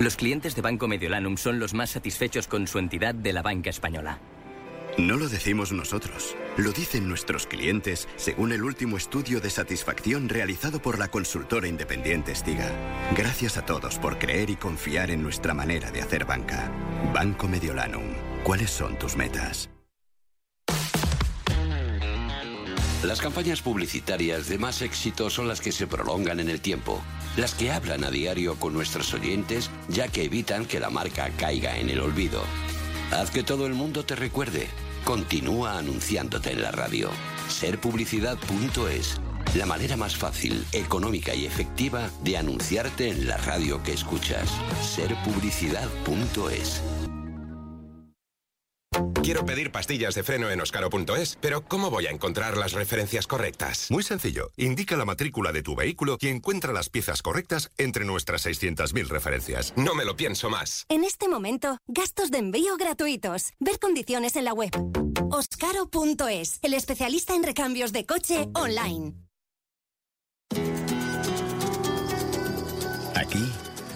Los clientes de Banco Mediolanum son los más satisfechos con su entidad de la banca española. No lo decimos nosotros, lo dicen nuestros clientes según el último estudio de satisfacción realizado por la consultora independiente Stiga. Gracias a todos por creer y confiar en nuestra manera de hacer banca. Banco Mediolanum, ¿cuáles son tus metas? Las campañas publicitarias de más éxito son las que se prolongan en el tiempo, las que hablan a diario con nuestros oyentes, ya que evitan que la marca caiga en el olvido. Haz que todo el mundo te recuerde. Continúa anunciándote en la radio. Serpublicidad.es. La manera más fácil, económica y efectiva de anunciarte en la radio que escuchas. Serpublicidad.es. Quiero pedir pastillas de freno en oscaro.es, pero ¿cómo voy a encontrar las referencias correctas? Muy sencillo. Indica la matrícula de tu vehículo y encuentra las piezas correctas entre nuestras 600.000 referencias. No me lo pienso más. En este momento, gastos de envío gratuitos. Ver condiciones en la web. Oscaro.es, el especialista en recambios de coche online. Aquí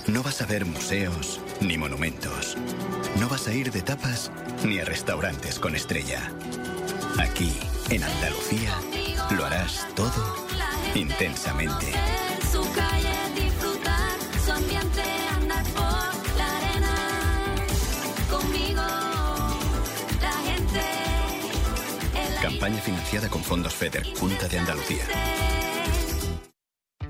no vas a ver museos ni monumentos. No vas a ir de tapas ni a restaurantes con estrella. Aquí, en Andalucía, lo harás todo intensamente. Campaña financiada con fondos FEDER, Junta de Andalucía.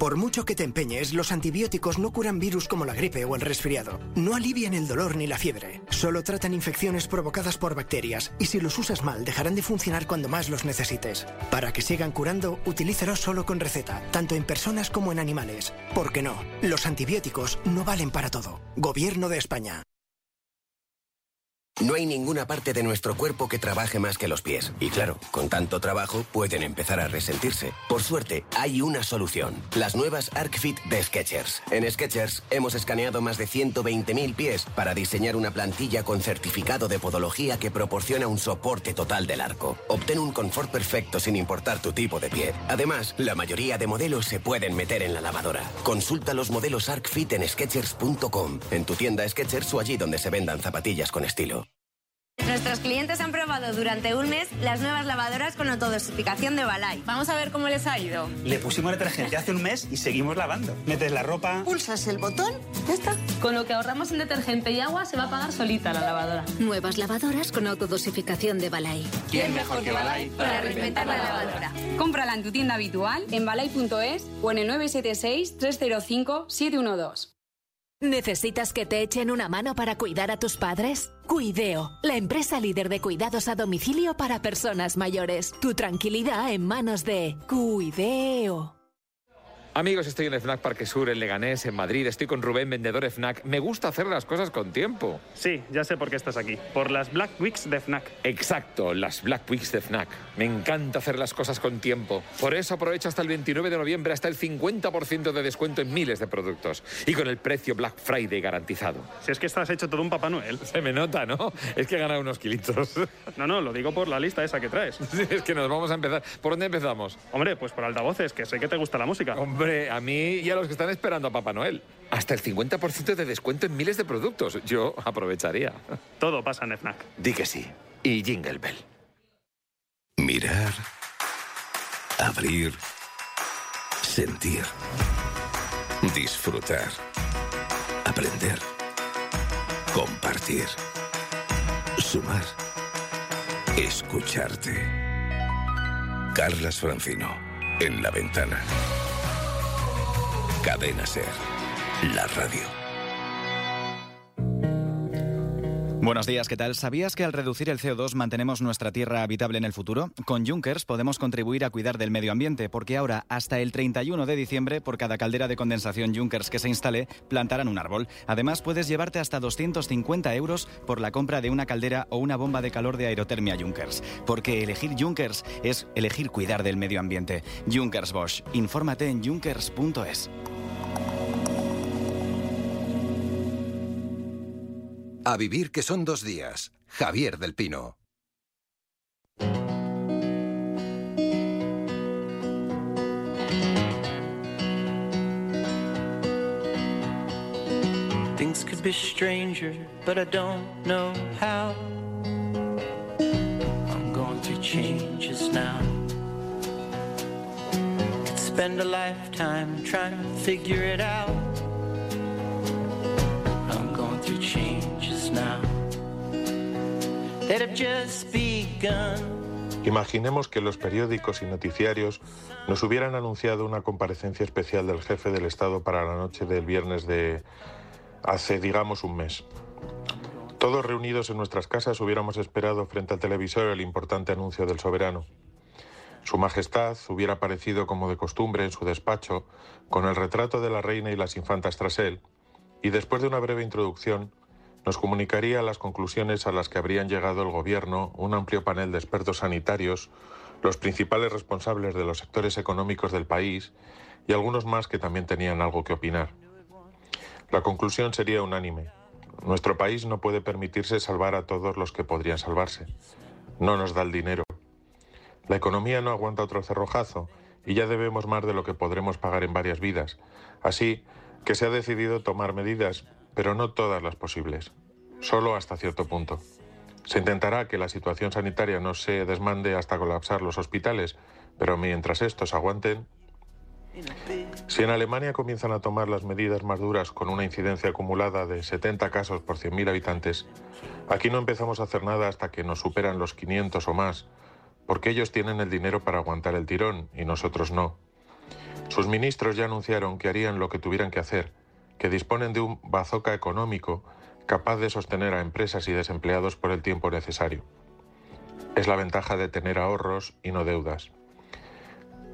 Por mucho que te empeñes, los antibióticos no curan virus como la gripe o el resfriado. No alivian el dolor ni la fiebre. Solo tratan infecciones provocadas por bacterias y si los usas mal dejarán de funcionar cuando más los necesites. Para que sigan curando, utilízalos solo con receta, tanto en personas como en animales. Porque no, los antibióticos no valen para todo. Gobierno de España. No hay ninguna parte de nuestro cuerpo que trabaje más que los pies. Y claro, con tanto trabajo pueden empezar a resentirse. Por suerte, hay una solución. Las nuevas ArcFit de Skechers. En Skechers hemos escaneado más de 120.000 pies para diseñar una plantilla con certificado de podología que proporciona un soporte total del arco. Obtén un confort perfecto sin importar tu tipo de pie. Además, la mayoría de modelos se pueden meter en la lavadora. Consulta los modelos ArcFit en Skechers.com, en tu tienda Skechers o allí donde se vendan zapatillas con estilo. Nuestros clientes han probado durante un mes las nuevas lavadoras con autodosificación de Balay. Vamos a ver cómo les ha ido. Le pusimos detergente hace un mes y seguimos lavando. Metes la ropa. Pulsas el botón, ya está. Con lo que ahorramos en detergente y agua se va a pagar solita la lavadora. Nuevas lavadoras con autodosificación de Balay. ¿Quién mejor que Balay para reinventar la lavadora? Cómprala en tu tienda habitual, en balay.es o en el 976-305-712. ¿Necesitas que te echen una mano para cuidar a tus padres? Cuideo, la empresa líder de cuidados a domicilio para personas mayores. Tu tranquilidad en manos de Cuideo. Amigos, estoy en el FNAC Parque Sur, en Leganés, en Madrid. Estoy con Rubén, vendedor FNAC. Me gusta hacer las cosas con tiempo. Sí, ya sé por qué estás aquí. Por las Black Weeks de FNAC. Exacto, las Black Weeks de FNAC. Me encanta hacer las cosas con tiempo. Por eso aprovecho hasta el 29 de noviembre hasta el 50% de descuento en miles de productos. Y con el precio Black Friday garantizado. Si es que estás hecho todo un Papá Noel. Se me nota, ¿no? Es que he ganado unos kilitos. No, no, lo digo por la lista esa que traes. Sí, es que nos vamos a empezar. ¿Por dónde empezamos? Hombre, pues por altavoces, que sé que te gusta la música. Hombre, a mí y a los que están esperando a Papá Noel. Hasta el 50% de descuento en miles de productos. Yo aprovecharía. Todo pasa en FNAC. Di que sí. Y Jingle Bell. Mirar, abrir, sentir, disfrutar, aprender, compartir, sumar, escucharte. Carlas Francino, en la ventana. Cadena Ser, la radio. Buenos días, ¿qué tal? ¿Sabías que al reducir el CO2 mantenemos nuestra tierra habitable en el futuro? Con Junkers podemos contribuir a cuidar del medio ambiente, porque ahora, hasta el 31 de diciembre, por cada caldera de condensación Junkers que se instale, plantarán un árbol. Además, puedes llevarte hasta 250 euros por la compra de una caldera o una bomba de calor de aerotermia Junkers. Porque elegir Junkers es elegir cuidar del medio ambiente. Junkers Bosch. Infórmate en junkers.es. A vivir que son dos días. Javier del Pino. Things could be stranger, but I don't know how. I'm going through changes now. Could spend a lifetime trying to figure it out. Imaginemos que los periódicos y noticiarios nos hubieran anunciado una comparecencia especial del jefe del Estado para la noche del viernes de hace, digamos, un mes. Todos reunidos en nuestras casas hubiéramos esperado frente al televisor el importante anuncio del soberano. Su Majestad hubiera aparecido como de costumbre en su despacho, con el retrato de la reina y las infantas tras él, y después de una breve introducción, nos comunicaría las conclusiones a las que habrían llegado el Gobierno, un amplio panel de expertos sanitarios, los principales responsables de los sectores económicos del país y algunos más que también tenían algo que opinar. La conclusión sería unánime. Nuestro país no puede permitirse salvar a todos los que podrían salvarse. No nos da el dinero. La economía no aguanta otro cerrojazo y ya debemos más de lo que podremos pagar en varias vidas. Así que se ha decidido tomar medidas, pero no todas las posibles. Solo hasta cierto punto. Se intentará que la situación sanitaria no se desmande hasta colapsar los hospitales, pero mientras estos aguanten, si en Alemania comienzan a tomar las medidas más duras con una incidencia acumulada de 70 casos por 100.000 habitantes, aquí no empezamos a hacer nada hasta que nos superan los 500 o más, porque ellos tienen el dinero para aguantar el tirón y nosotros no. Sus ministros ya anunciaron que harían lo que tuvieran que hacer, que disponen de un bazooka económico capaz de sostener a empresas y desempleados por el tiempo necesario. Es la ventaja de tener ahorros y no deudas.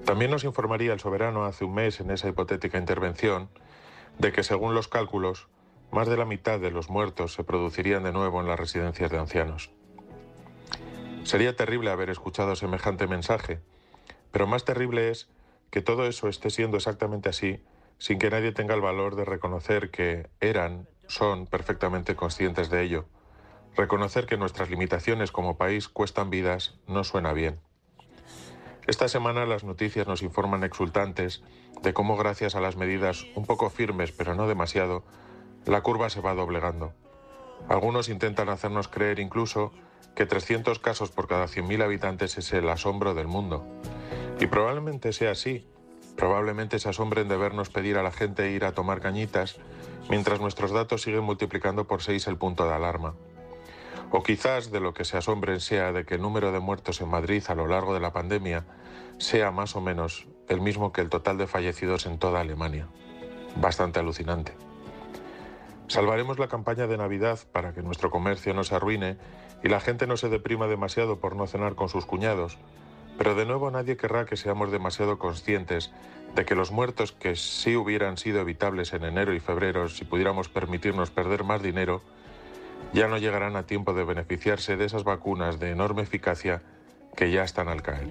También nos informaría el soberano hace un mes en esa hipotética intervención de que, según los cálculos, más de la mitad de los muertos se producirían de nuevo en las residencias de ancianos. Sería terrible haber escuchado semejante mensaje, pero más terrible es que todo eso esté siendo exactamente así sin que nadie tenga el valor de reconocer que eran, son perfectamente conscientes de ello. Reconocer que nuestras limitaciones como país cuestan vidas no suena bien. Esta semana las noticias nos informan exultantes de cómo gracias a las medidas un poco firmes pero no demasiado, la curva se va doblegando. Algunos intentan hacernos creer incluso que 300 casos por cada 100.000 habitantes es el asombro del mundo. Y probablemente sea así. Probablemente se asombren de vernos pedir a la gente ir a tomar cañitas mientras nuestros datos siguen multiplicando por 6 el punto de alarma. O quizás de lo que se asombren sea de que el número de muertos en Madrid a lo largo de la pandemia sea más o menos el mismo que el total de fallecidos en toda Alemania. Bastante alucinante. Salvaremos la campaña de Navidad para que nuestro comercio no se arruine y la gente no se deprima demasiado por no cenar con sus cuñados, pero de nuevo nadie querrá que seamos demasiado conscientes de que los muertos que sí hubieran sido evitables en enero y febrero si pudiéramos permitirnos perder más dinero, ya no llegarán a tiempo de beneficiarse de esas vacunas de enorme eficacia que ya están al caer.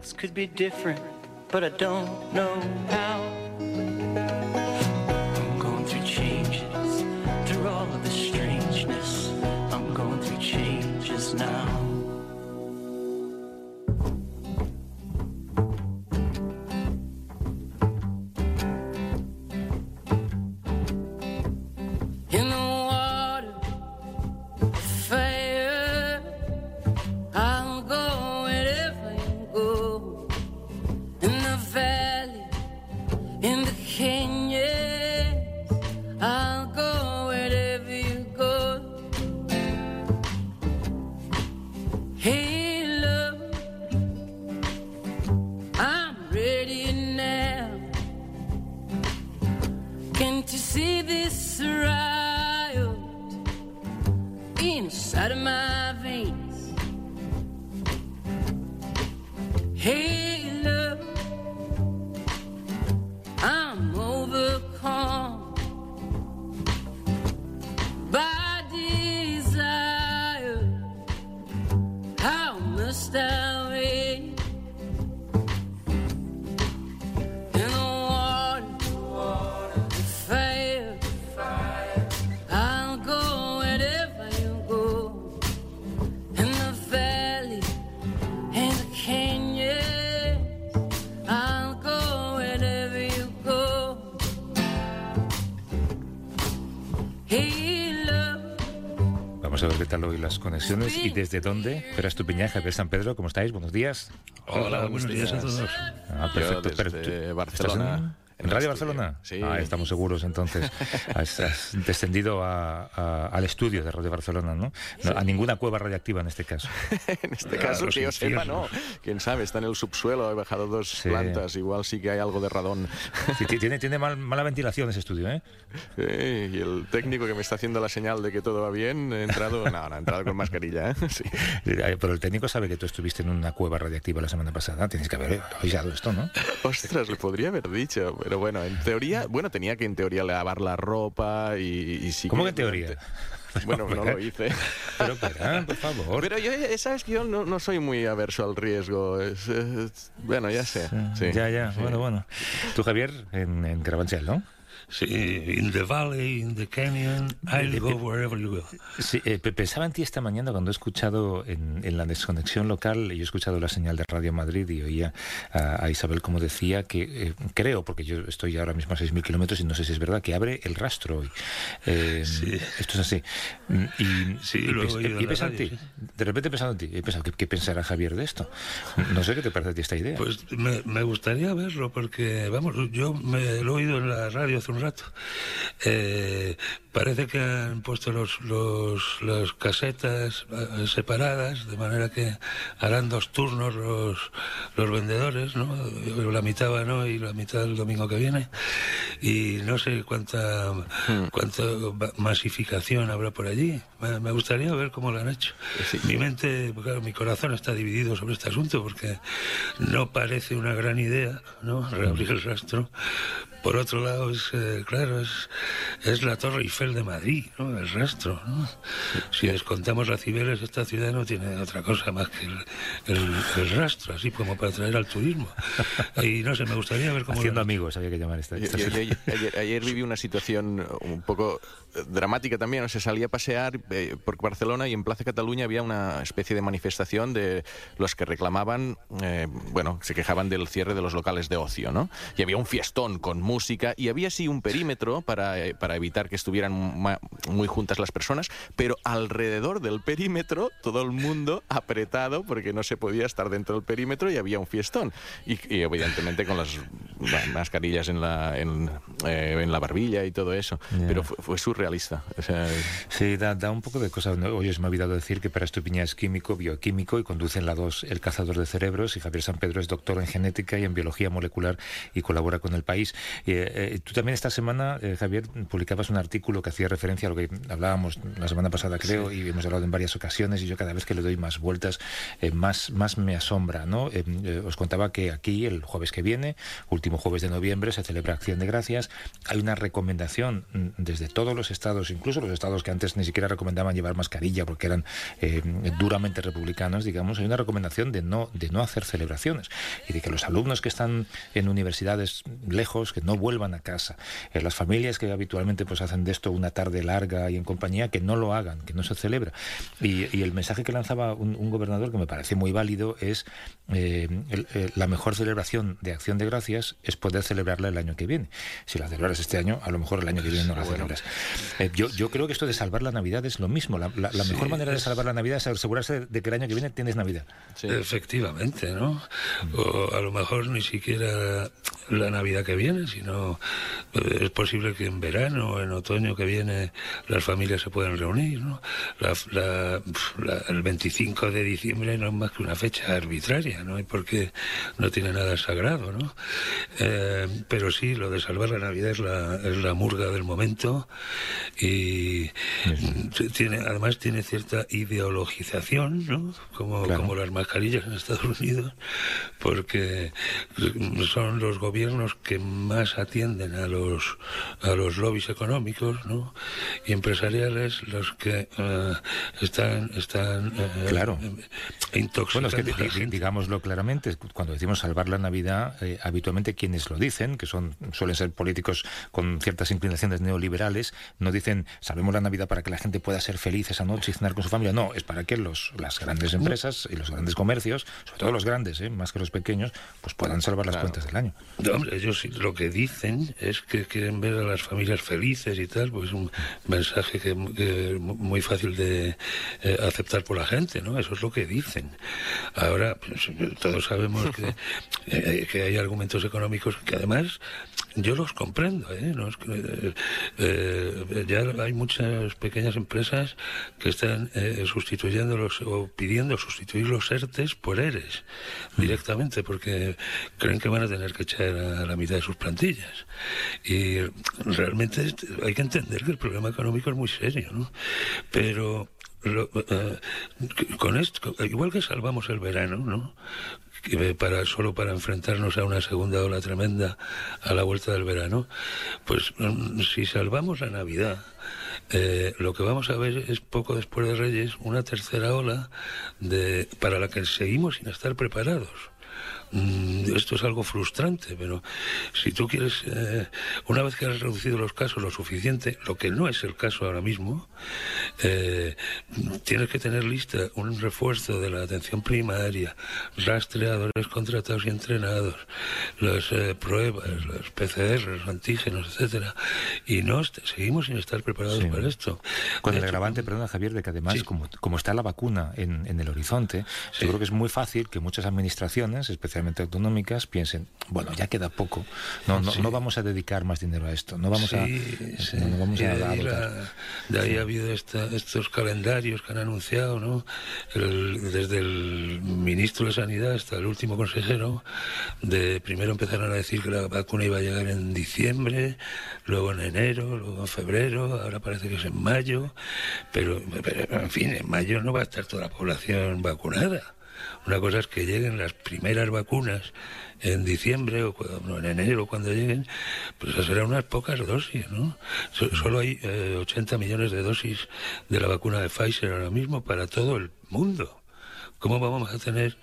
Tal hoy las conexiones y desde dónde. Pero Estupiñán, Javier San Pedro, ¿cómo estáis? Buenos días. Hola, buenos días a todos. Ah, perfecto. Yo desde Barcelona, ¿estás en- en ¿En el Radio estudio. Barcelona? Sí. Ah, estamos seguros entonces. has, has descendido a- a- al estudio de Radio Barcelona, ¿no? No, A ninguna cueva radiactiva en este caso. En este caso, que yo sepa, no. Quién sabe, está en el subsuelo, he bajado dos plantas, igual sí que hay algo de radón. Sí, ti- tiene tiene mal- mala ventilación ese estudio, ¿eh? Sí, y el técnico que me está haciendo la señal de que todo va bien, he entrado, no, no, he entrado con mascarilla, ¿eh? Sí. Eh, Pero el técnico sabe que tú estuviste en una cueva radiactiva la semana pasada. Tienes que haber avisado esto, ¿no? Ostras, le podría haber dicho, pero bueno, en teoría, bueno, tenía que en teoría lavar la ropa y, y sí ¿Cómo que en teoría? Bueno, no lo hice. Pero, verán, por favor. Pero yo, sabes que yo no, no soy muy averso al riesgo. es, es- bueno, ya sé. sí. ya, ya, Sí. bueno, bueno. Tú, Javier, en, en Carabanchel, ¿no? Sí, in the valley, in the canyon, I'll go wherever you go. Sí, eh, pe- pensaba en ti esta mañana cuando he escuchado en, en la desconexión local, yo he escuchado la señal de Radio Madrid y oía a, a Isabel como decía que eh, creo, porque yo estoy ahora mismo a 6.000 kilómetros y no sé si es verdad, que abre el rastro hoy. Eh, Esto es así. Y, Sí, y lo he pens- y he pensado en ti. sí. De repente he pensado en ti. He pensado, ¿qué, qué pensará Javier de esto? No sé qué te parece a ti esta idea. Pues me, me gustaría verlo porque, vamos, yo me lo he oído en la radio hace un rato. Eh, parece que han puesto los, los, las casetas eh, separadas, de manera que harán dos turnos los, los vendedores, ¿no? La mitad van hoy y la mitad el domingo que viene. Y no sé cuánta, cuánta va- masificación habrá por allí. Me, gustaría ver cómo lo han hecho. Mi mente, claro, mi corazón está dividido sobre este asunto porque no parece una gran idea, ¿no? Reabrir el rastro. Por otro lado, es, eh, claro, es, es la Torre Eiffel de Madrid, ¿no? El rastro, ¿no? Si descontamos la Cibeles, esta ciudad no tiene otra cosa más que el, el- el rastro, así como para atraer al turismo. Y no sé, me gustaría ver cómo... Haciendo amigos, había que llamar esta. Yo- esta yo- sección. yo- ayer, ayer viví una situación un poco dramática también. O sea, salí a pasear eh, por Barcelona y en Plaza Cataluña había una especie de manifestación de los que reclamaban, eh, bueno, se quejaban del cierre de los locales de ocio, ¿no? Y había un fiestón con música y había sí un perímetro para, eh, para evitar que estuvieran muy juntas las personas, pero alrededor del perímetro todo el mundo apretado porque no se podía estar dentro del perímetro y había un fiestón. Y, y evidentemente con las ma- mascarillas en la, en, eh, en la barbilla y todo eso. Ya. Pero fue, fue O sea, Sí, da, da un poco de cosa. ¿no? Oye, se me ha olvidado decir que para Estupiñán es químico, bioquímico y conduce en la 2 el cazador de cerebros y Javier San Pedro es doctor en genética y en biología molecular y colabora con el país. Eh, eh, tú también esta semana, eh, Javier, publicabas un artículo que hacía referencia a lo que hablábamos la semana pasada, creo, y hemos hablado en varias ocasiones y yo cada vez que le doy más vueltas, más, más me asombra. ¿no? Os contaba que aquí el jueves que viene, último jueves de noviembre, se celebra Acción de Gracias. Hay una recomendación mm, desde todos los estados, incluso los estados que antes ni siquiera recomendaban llevar mascarilla porque eran eh, duramente republicanos, digamos, hay una recomendación de no, de no hacer celebraciones y de que los alumnos que están en universidades lejos, que no vuelvan a casa, eh, las familias que habitualmente pues hacen de esto una tarde larga y en compañía, que no lo hagan, que no se celebra. Y, y el mensaje que lanzaba un, un gobernador que me parece muy válido es eh, el- eh, la mejor celebración de Acción de Gracias es poder celebrarla el año que viene. Si la celebras este año, a lo mejor el año que viene no la celebras. Eh, yo, yo creo que esto de salvar la Navidad es lo mismo. La, la- la Sí, mejor manera de salvar la Navidad es asegurarse de que el año que viene tienes Navidad. Efectivamente, ¿no? O a lo mejor ni siquiera la Navidad que viene, sino eh, es posible que en verano o en otoño que viene las familias se puedan reunir, ¿no? La- la- la- el 25 de diciembre no es más que una fecha arbitraria, ¿no? Y porque no tiene nada sagrado, ¿no? Eh, pero sí, lo de salvar la Navidad es la, es la murga del momento y tiene, además tiene cierta ideologización, ¿no? Como, Claro. como las mascarillas en Estados Unidos, porque son los gobiernos que más atienden a los a los lobbies económicos, ¿no? Y empresariales los que eh, están están eh, Claro. intoxicando Bueno, es que a la di- gente. digámoslo claramente, cuando decimos salvar la Navidad, eh, habitualmente quienes lo dicen, que son suelen ser políticos con ciertas inclinaciones neoliberales, no dicen salvemos la Navidad para que la gente pueda ser feliz esa noche y cenar con su familia. No, es para que los, las grandes empresas y los grandes comercios, sobre todo los grandes, eh, más que los pequeños, pues puedan salvar las cuentas del año. No, hombre, ellos lo que dicen es que quieren ver a las familias felices y tal, pues es un mensaje que, que muy fácil de eh, aceptar por la gente, ¿no? Eso es lo que dicen. Ahora, pues, todos sabemos que, eh, que hay argumentos económicos que además yo los comprendo, ¿eh? No es que, eh, ya hay muchas pequeñas empresas que están eh, sustituyendo los, o pidiendo sustituir los ERTES por ERES directamente porque creen que van a tener que echar a la mitad de sus plantillas. Y realmente este- hay que entender que el problema económico es muy serio, ¿no? Pero lo- eh, con esto, igual que salvamos el verano, ¿no? Para solo para enfrentarnos a una segunda ola tremenda a la vuelta del verano, pues mm, si salvamos la Navidad, eh, lo que vamos a ver es poco después de Reyes una tercera ola de para la que seguimos sin estar preparados. Mm, Esto es algo frustrante, pero si tú quieres, eh, una vez que has reducido los casos lo suficiente, lo que no es el caso ahora mismo, eh, tienes que tener lista un refuerzo de la atención primaria, rastreadores contratados y entrenados, las eh, pruebas, los PCR, los antígenos, etcétera, y no seguimos sin estar preparados para esto. Con el Esto- agravante, perdona Javier, de que además, como, como está la vacuna en, en el horizonte, yo creo que es muy fácil que muchas administraciones, especialmente autonómicas, piensen, bueno, ya queda poco, no, no, Sí. no vamos a dedicar más dinero a esto, no vamos a... Sí, no, no vamos Y a, de a ahí, dotar". la- de ahí ha habido esta- estos calendarios que han anunciado, ¿no? El- desde el ministro de Sanidad hasta el último consejero, de primero empezaron a decir que la vacuna iba a llegar en diciembre, luego en enero, luego en febrero, ahora parece que es en mayo, pero, pero, en fin, en mayo no va a estar toda la población vacunada. Una cosa es que lleguen las primeras vacunas en diciembre o cu- no, en enero cuando lleguen, pues serán unas pocas dosis, ¿no? So- solo hay eh, 80 millones de dosis de la vacuna de Pfizer ahora mismo para todo el mundo. ¿Cómo vamos a tener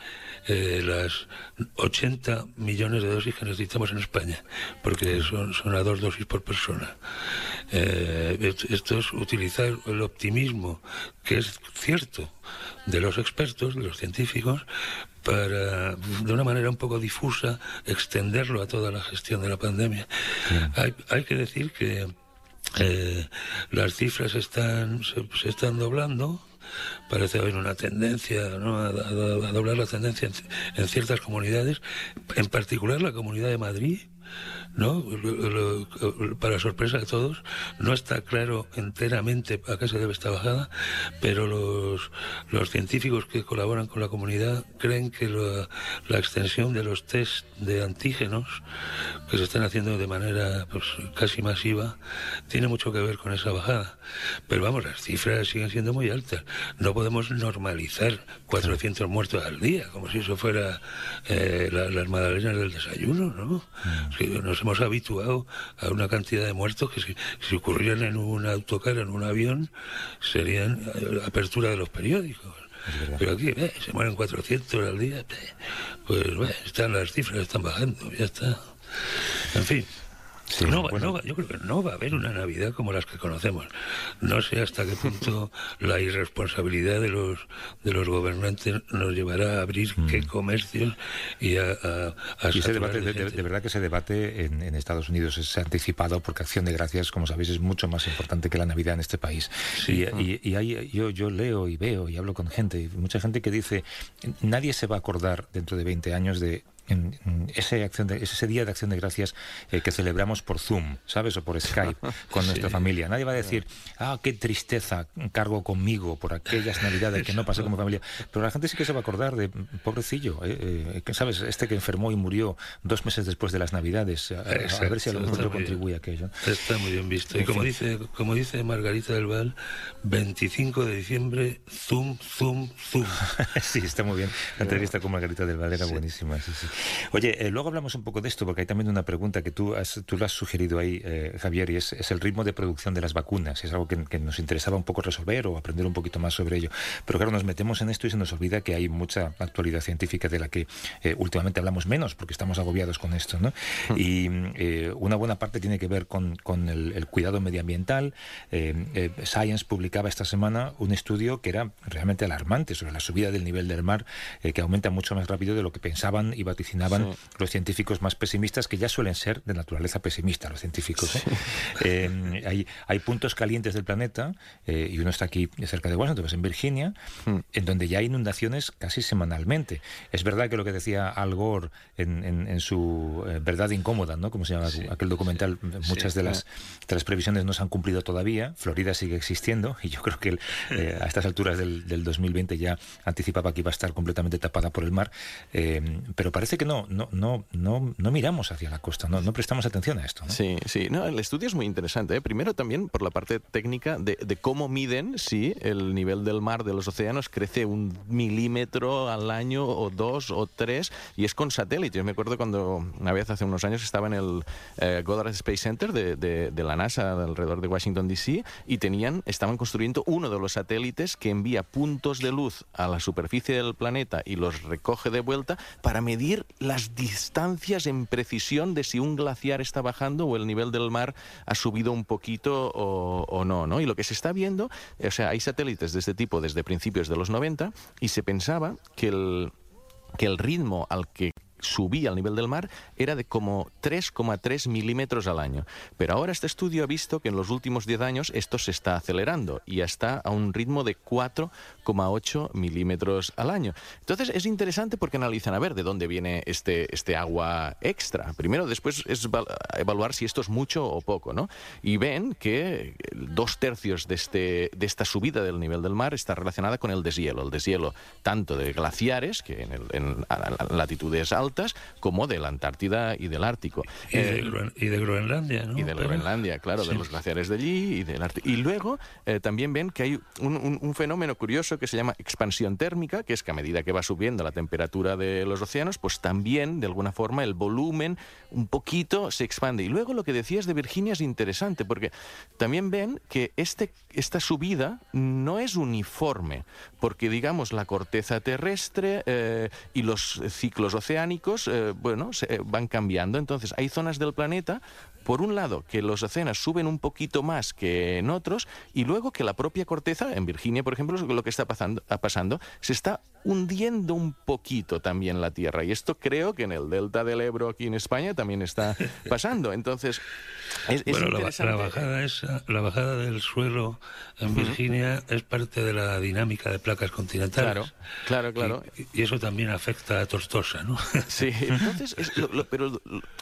eh, las 80 millones de dosis que necesitamos en España? Porque son, son a dos dosis por persona. Eh, est- esto es utilizar el optimismo, que es cierto, de los expertos, de los científicos, para, de una manera un poco difusa, extenderlo a toda la gestión de la pandemia. Hay, hay que decir que eh, las cifras están, se, se están doblando. Parece haber una tendencia ¿no? a, a- a doblar la tendencia en, en ciertas comunidades, en particular la comunidad de Madrid. ¿No? Para sorpresa de todos, no está claro enteramente a qué se debe esta bajada, pero los, los científicos que colaboran con la comunidad creen que la, extensión de los test de antígenos que se están haciendo de manera pues, casi masiva tiene mucho que ver con esa bajada. Pero vamos, las cifras siguen siendo muy altas. No podemos normalizar 400 muertos al día, como si eso fuera eh, la- las magdalenas del desayuno, ¿no? Nos hemos habituado a una cantidad de muertos que si, si ocurrieran en un autocar, en un avión, serían eh, apertura de los periódicos. Pero aquí, eh, se mueren 400 al día, eh, pues eh, están las cifras, están bajando, ya está. En fin. No, yo creo que no va a haber una Navidad como las que conocemos. No sé hasta qué punto la irresponsabilidad de los de los gobernantes nos llevará a abrir qué comercios y a, a, a Y ese debate, de verdad que ese debate en, en Estados Unidos es anticipado porque Acción de Gracias, como sabéis, es mucho más importante que la Navidad en este país. Sí. y y- y hay- yo, yo leo y veo y hablo con gente, mucha gente que dice, nadie se va a acordar dentro de 20 años de en- en ese, acción de- es ese día de acción de gracias eh, que celebramos por Zoom, ¿sabes? O por Skype con nuestra familia. Nadie va a decir, ah, qué tristeza cargo conmigo por aquellas navidades que no pasé con mi familia. Pero la gente sí que se va a acordar de, pobrecillo, eh, eh, ¿sabes? Este que enfermó y murió dos meses después de las navidades. A, a ver si a lo mejor contribuye a aquello. Está muy bien visto. Y como dice, como dice Margarita del Val, 25 de diciembre, zoom, zoom, zoom. sí, está muy bien. La entrevista con Margarita del Val era buenísima. sí, sí. Oye, eh, luego hablamos un poco de esto, porque hay también una pregunta que tú, has, tú lo has sugerido ahí, eh, Javier, y es, es el ritmo de producción de las vacunas. Es algo que, que nos interesaba un poco resolver o aprender un poquito más sobre ello. Pero claro, nos metemos en esto y se nos olvida que hay mucha actualidad científica de la que eh, últimamente hablamos menos, porque estamos agobiados con esto. ¿no? Y eh, una buena parte tiene que ver con, con el, el cuidado medioambiental. Science publicaba esta semana un estudio que era realmente alarmante sobre la subida del nivel del mar, que aumenta mucho más rápido de lo que pensaban y vaticinaban Sí. los científicos más pesimistas, que ya suelen ser de naturaleza pesimista los científicos. ¿eh? Eh, hay, hay puntos calientes del planeta, eh, y uno está aquí cerca de Washington, que es en Virginia, en donde ya hay inundaciones casi semanalmente. Es verdad que lo que decía Al Gore en, en- en su Verdad Incómoda, ¿no? como se llama aquel documental, muchas de, las, de las previsiones no se han cumplido todavía, Florida sigue existiendo, y yo creo que eh, a estas alturas del, del 2020 ya anticipaba que iba a estar completamente tapada por el mar, pero parece que no, no, no, no, no miramos hacia la costa, no, no prestamos atención a esto. Sí, sí. No, el estudio es muy interesante. ¿eh? Primero también por la parte técnica de, de cómo miden si el nivel del mar de los océanos crece un milímetro al año o dos o tres y es con satélites. Me acuerdo cuando una vez hace unos años estaba en el eh, Goddard Space Center de, de- de la NASA alrededor de Washington DC y tenían estaban construyendo uno de los satélites que envía puntos de luz a la superficie del planeta y los recoge de vuelta para medir las distancias en precisión de si un glaciar está bajando o el nivel del mar ha subido un poquito o, no, ¿no? Y lo que se está viendo, o sea, hay satélites de este tipo desde principios de los 90 y se pensaba que el, que el ritmo al que subía al nivel del mar era de como 3,3 milímetros al año. Pero ahora este estudio ha visto que en los últimos 10 años esto se está acelerando y ya está a un ritmo de 4,8 milímetros al año. Entonces es interesante porque analizan a ver de dónde viene este, este agua extra. Primero, después es val- evaluar si esto es mucho o poco, ¿no? Y ven que dos tercios de, este, de esta subida del nivel del mar está relacionada con el deshielo. El deshielo tanto de glaciares, que en, el- latitudes altas, como de la Antártida y del Ártico. Y de, Eh, Groen- y de Groenlandia, ¿no? y de Pero- Groenlandia, claro, de los glaciares de allí y del Ártico. Y luego eh, también ven que hay un, un- un fenómeno curioso que se llama expansión térmica, que es que a medida que va subiendo la temperatura de los océanos, pues también, de alguna forma, el volumen un poquito se expande. Y luego lo que decías de Virginia es interesante, porque también ven que este, esta subida no es uniforme, porque, digamos, la corteza terrestre eh, y los ciclos oceánicos, eh, bueno, se, eh, van cambiando. Entonces, hay zonas del planeta por un lado, que los océanos suben un poquito más que en otros, y luego que la propia corteza, en Virginia, por ejemplo, lo que está pasando, ah, pasando se está hundiendo un poquito también la Tierra. Y esto creo que en el delta del Ebro, aquí en España, también está pasando. Entonces, es, es Bueno, la, interesante. la bajada esa, la bajada del suelo en. Virginia es parte de la dinámica de placas continentales. Claro, claro, claro. Y, y eso también afecta a Tortosa, ¿no? Sí, entonces, es lo- lo- pero lo,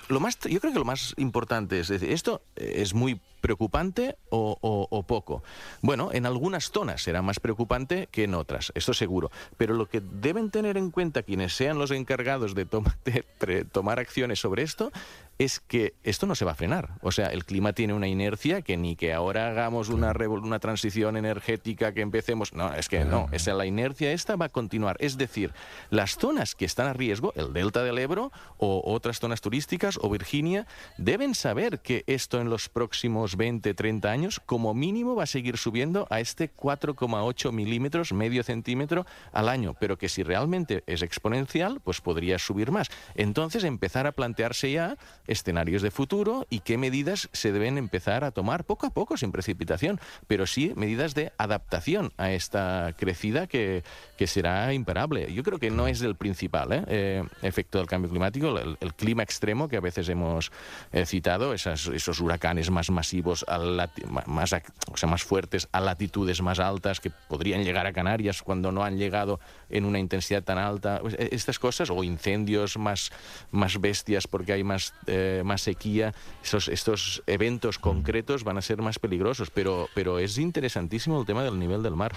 lo más, yo creo que lo más importante es decir, ¿esto es muy preocupante o, poco? Bueno, en algunas zonas será más preocupante que en otras, esto seguro. Pero lo que deben tener en cuenta quienes sean los encargados de, tomar acciones sobre esto es que esto no se va a frenar. O sea, el clima tiene una inercia que ni que ahora hagamos una, una transición energética que empecemos. No, es que no. O sea, la inercia esta va a continuar. Es decir, las zonas que están a riesgo, el delta del Ebro o otras zonas turísticas o Virginia, deben saber que esto en los próximos 20, 30 años, como mínimo, va a seguir subiendo a este 4,8 milímetros, medio centímetro al año. Pero que si realmente es exponencial, pues podría subir más. Entonces, empezar a plantearse ya escenarios de futuro y qué medidas se deben empezar a tomar poco a poco, sin precipitación, pero sí medidas de adaptación a esta crecida que, que será imparable. Yo creo que no es el principal ¿eh? Eh, efecto del cambio climático, el, clima extremo que a veces hemos eh, citado, esas- esos huracanes más masivos, más, o sea, más fuertes a latitudes más altas que podrían llegar a Canarias cuando no han llegado en una intensidad tan alta. Pues, eh, estas cosas, o incendios más, más bestias porque hay más, eh, más sequía, esos, estos eventos concretos van a ser más peligrosos, pero, pero es interesantísimo el tema del nivel del mar.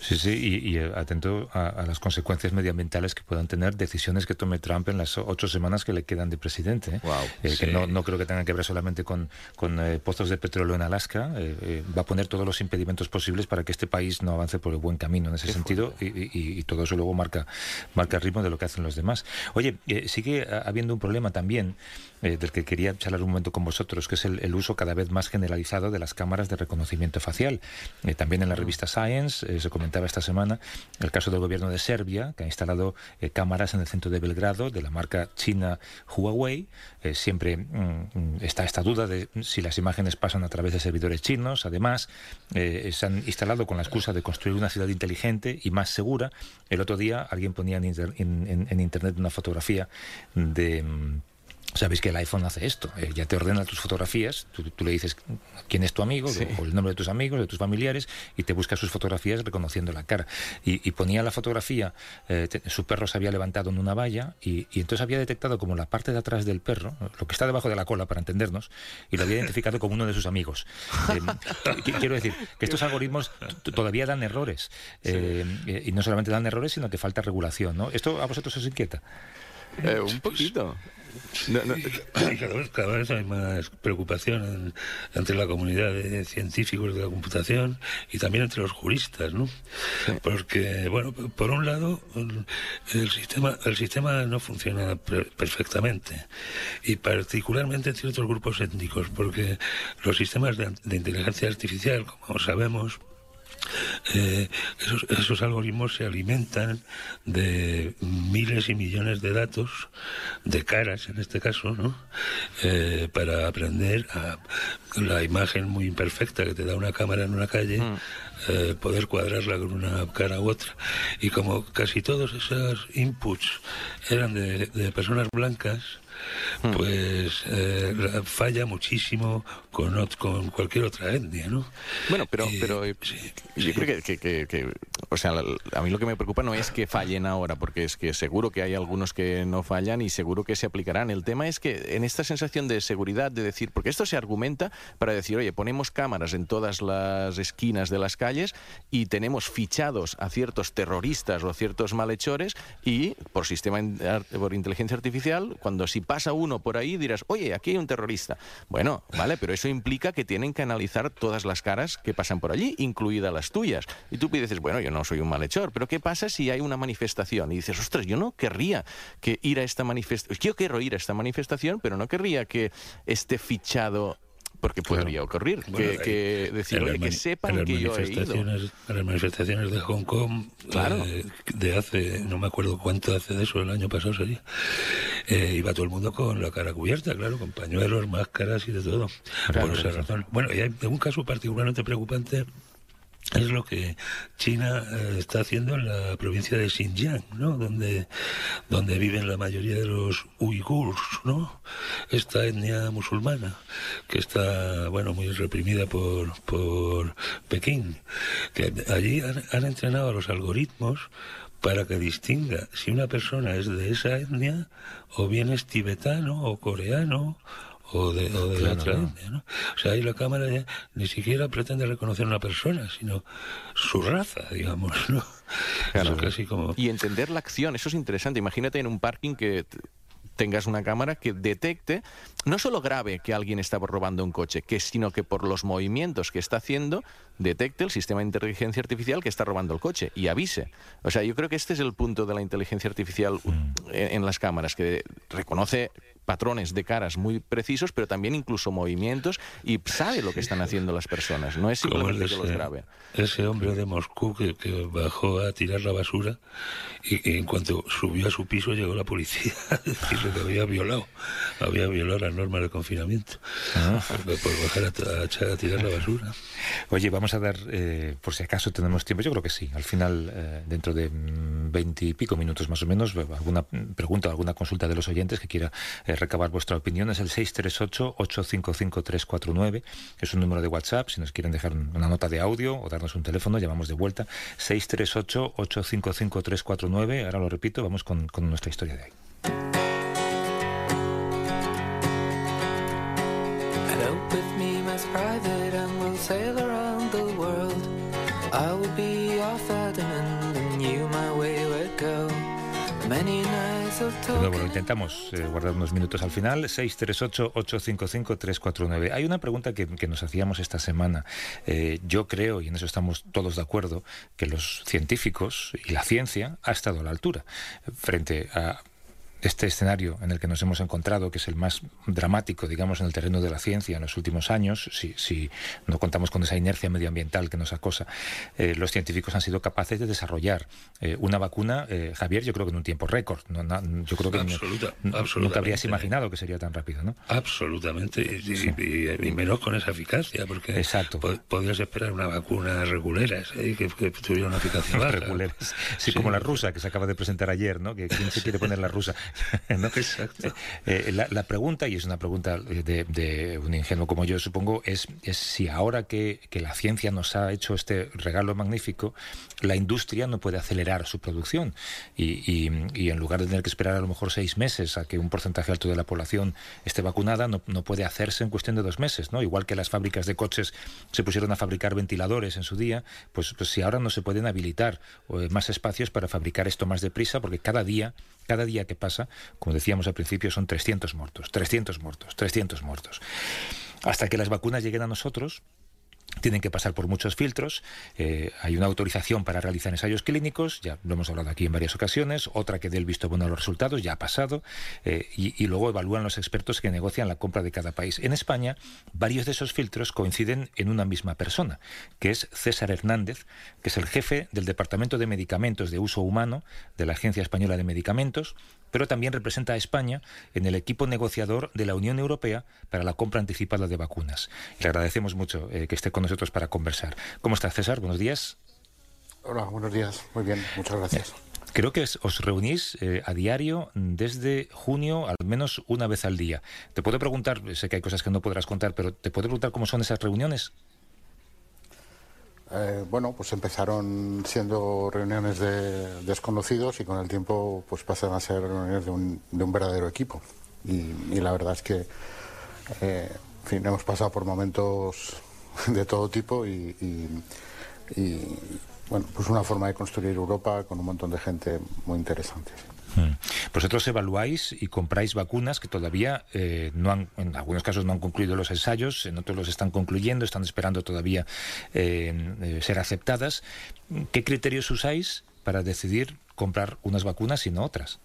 Sí, sí, y, y, eh, atento a, a las consecuencias medioambientales que puedan tener decisiones que tome Trump en las ocho semanas que le quedan de presidente. ¿eh? Eh, sí. Que no, no creo que tengan que ver solamente con, con eh, pozos de petróleo en Alaska. eh, va a poner todos los impedimentos posibles para que este país no avance por el buen camino en ese sentido y, y- y todo eso luego marca, marca el ritmo de lo que hacen los demás. Oye, sigue ah, habiendo un problema también eh, del que quería charlar un momento con vosotros, que es el, el uso cada vez más generalizado de las cámaras de reconocimiento facial. Eh, también en la revista Science eh, se comentaba esta semana el caso del gobierno de Serbia, que ha instalado cámaras en el centro de Belgrado de la marca china Huawei. Siempre mm, está esta duda de si las imágenes pasan a través de servidores chinos. Además, se han instalado con la excusa de construir una ciudad inteligente y más segura. El otro día alguien ponía en, inter- en- en- en internet una fotografía de... mm, Sabéis que el iPhone hace esto, eh, ya te ordena tus fotografías, tú, tú le dices quién es tu amigo, Sí. o el nombre de tus amigos, de tus familiares, y te busca sus fotografías reconociendo la cara. Y, y ponía la fotografía, eh, te- su perro se había levantado en una valla, y, y entonces había detectado como la parte de atrás del perro, lo que está debajo de la cola, para entendernos, y lo había identificado como uno de sus amigos. Eh, qu- quiero decir que estos algoritmos todavía dan errores, eh, eh, y no solamente dan errores, sino que falta regulación. ¿no? ¿Esto a vosotros os inquieta? Eh, un poquito. No, no, cada vez, cada vez hay más preocupación en- entre la comunidad de científicos de la computación y también entre los juristas, ¿no? Porque, bueno, por un lado, el, sistema, el sistema no funciona per- perfectamente y particularmente en ciertos grupos étnicos, porque los sistemas de, de inteligencia artificial, como sabemos, eh, esos, esos algoritmos se alimentan de miles y millones de datos, de caras en este caso, ¿no? Eh, para aprender a la imagen muy imperfecta que te da una cámara en una calle, eh, poder cuadrarla con una cara u otra. Y como casi todos esos inputs eran de, de personas blancas, pues eh, la- falla muchísimo con, cualquier otra etnia, ¿no? Bueno, pero, pero eh, yo creo que, que- que- que- o sea, a mí lo que me preocupa no es que fallen ahora, porque es que seguro que hay algunos que no fallan y seguro que se aplicarán. El tema es que en esta sensación de seguridad, de decir, porque esto se argumenta para decir, oye, ponemos cámaras en todas las esquinas de las calles y tenemos fichados a ciertos terroristas o a ciertos malhechores y por sistema por inteligencia artificial, cuando si pasa uno por ahí dirás, oye, aquí hay un terrorista. Bueno, vale, pero eso implica que tienen que analizar todas las caras que pasan por allí, incluidas las tuyas. Y tú dices, bueno, yo no soy un malhechor, pero ¿qué pasa si hay una manifestación? Y dices, ostras, yo no querría que ir a esta manifestación, yo quiero ir a esta manifestación, pero no querría que esté fichado porque podría ocurrir, Bueno, que, que decir, oye, que sepan que yo he ido. En las manifestaciones de Hong Kong, Claro. eh, de hace, no me acuerdo cuánto hace de eso, el año pasado sería, eh, iba todo el mundo con la cara cubierta, claro, con pañuelos, máscaras y de todo. Claro, por esa claro. razón. Bueno, y hay un caso particularmente preocupante es lo que China eh, está haciendo en la provincia de Xinjiang, ¿no? Donde, donde viven la mayoría de los uigurs, ¿no? Esta etnia musulmana que está, bueno, muy reprimida por, por Pekín. Que allí han, han entrenado a los algoritmos para que distinga si una persona es de esa etnia o bien es tibetano o coreano o de, o de Claro, otra claro. etnia, ¿no? O sea, ahí la cámara ya ni siquiera pretende reconocer a una persona, sino su raza, digamos, ¿no? Claro. Eso casi como... Y entender la acción, eso es interesante. Imagínate en un parking que tengas una cámara que detecte, no solo grabe que alguien está robando un coche, que sino que por los movimientos que está haciendo, detecte el sistema de inteligencia artificial que está robando el coche y avise. O sea, yo creo que este es el punto de la inteligencia artificial en las cámaras, que reconoce patrones de caras muy precisos, pero también incluso movimientos y sabe lo que están haciendo las personas. No es simplemente el que los ese- grabe. Ese hombre de Moscú que, que bajó a tirar la basura y, y en cuanto subió a su piso llegó la policía a decirle que había violado, había violado las normas de confinamiento por, por bajar a, a a tirar la basura. Oye, vamos a dar, eh, por si acaso tenemos tiempo, yo creo que sí, al final, eh, dentro de veintipico minutos más o menos, alguna pregunta, alguna consulta de los oyentes que quiera eh, recabar vuestra opinión, es el 638-855-349, es un número de WhatsApp, si nos quieren dejar una nota de audio o darnos un teléfono, llamamos de vuelta, 638-855-349, ahora lo repito, vamos con, con nuestra historia de hoy. Out with me, Miss Private, and we'll sail around the world. I will be De nuevo, intentamos eh, guardar unos minutos al final. 638-855-349. Hay una pregunta que, que nos hacíamos esta semana. Eh, yo creo, y en eso estamos todos de acuerdo, que los científicos y la ciencia ha estado a la altura frente a este escenario en el que nos hemos encontrado, que es el más dramático, digamos, en el terreno de la ciencia en los últimos años, si, si no contamos con esa inercia medioambiental que nos acosa, eh, los científicos han sido capaces de desarrollar eh, una vacuna, eh, Javier, yo creo que en un tiempo récord. No, na- yo creo que Absoluta- no, no absolutamente. habrías imaginado que sería tan rápido, ¿no? Absolutamente, y, y- y menos con esa eficacia, porque Exacto. po- podías esperar una vacuna regulera ¿sí? que, que tuviera una eficacia baja. Reguleras. Sí, como la rusa que se acaba de presentar ayer, ¿no? Que quién se quiere poner la rusa. ¿no? Exacto. Eh, la, la pregunta, y es una pregunta de, de un ingenuo como yo, supongo, es, es si ahora que, que la ciencia nos ha hecho este regalo magnífico, la industria no puede acelerar su producción. Y, y- y en lugar de tener que esperar a lo mejor seis meses a que un porcentaje alto de la población esté vacunada, no, no puede hacerse en cuestión de dos meses. ¿no? Igual que las fábricas de coches se pusieron a fabricar ventiladores en su día, pues, pues si ahora no se pueden habilitar eh, más espacios para fabricar esto más deprisa, porque cada día, cada día que pasa, como decíamos al principio, son 300 muertos, 300 muertos, 300 muertos. Hasta que las vacunas lleguen a nosotros, tienen que pasar por muchos filtros. eh, hay una autorización para realizar ensayos clínicos, ya lo hemos hablado aquí en varias ocasiones, otra que dé el visto bueno a los resultados, ya ha pasado, eh, y, y luego evalúan los expertos que negocian la compra de cada país. En España, varios de esos filtros coinciden en una misma persona, que es César Hernández, que es el jefe del Departamento de Medicamentos de Uso Humano de la Agencia Española de Medicamentos, pero también representa a España en el equipo negociador de la Unión Europea para la compra anticipada de vacunas. Le agradecemos mucho eh, que esté con nosotros para conversar. ¿Cómo está César? Buenos días. Hola, buenos días. Muy bien, muchas gracias. Creo que os reunís eh, a diario desde junio, al menos una vez al día. Te puedo preguntar, sé que hay cosas que no podrás contar, pero te puedo preguntar cómo son esas reuniones. Eh, bueno, pues empezaron siendo reuniones de desconocidos y con el tiempo pues pasan a ser reuniones de un, de un verdadero equipo. Y, la verdad es que, eh, hemos pasado por momentos de todo tipo y, y- y, bueno, pues una forma de construir Europa con un montón de gente muy interesante. Mm. Vosotros evaluáis y compráis vacunas que todavía eh, no han, en algunos casos no han concluido los ensayos, en otros los están concluyendo, están esperando todavía eh, eh, ser aceptadas. ¿Qué criterios usáis para decidir comprar unas vacunas y no otras?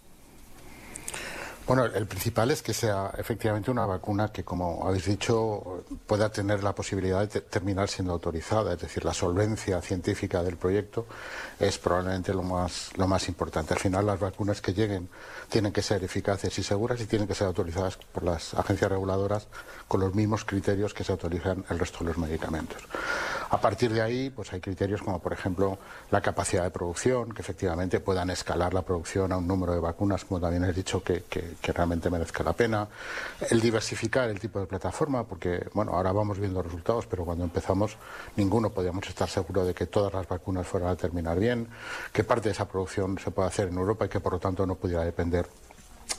Bueno, el principal es que sea efectivamente una vacuna que, como habéis dicho, pueda tener la posibilidad de te- terminar siendo autorizada. Es decir, la solvencia científica del proyecto es probablemente lo más, lo más importante. Al final, las vacunas que lleguen tienen que ser eficaces y seguras y tienen que ser autorizadas por las agencias reguladoras con los mismos criterios que se autorizan el resto de los medicamentos. A partir de ahí, pues hay criterios como, por ejemplo, la capacidad de producción, que efectivamente puedan escalar la producción a un número de vacunas, como también he dicho, que, que- que realmente merezca la pena. El diversificar el tipo de plataforma, porque, bueno, ahora vamos viendo resultados, pero cuando empezamos ninguno podíamos estar seguros de que todas las vacunas fueran a terminar bien, que parte de esa producción se pueda hacer en Europa y que, por lo tanto, no pudiera depender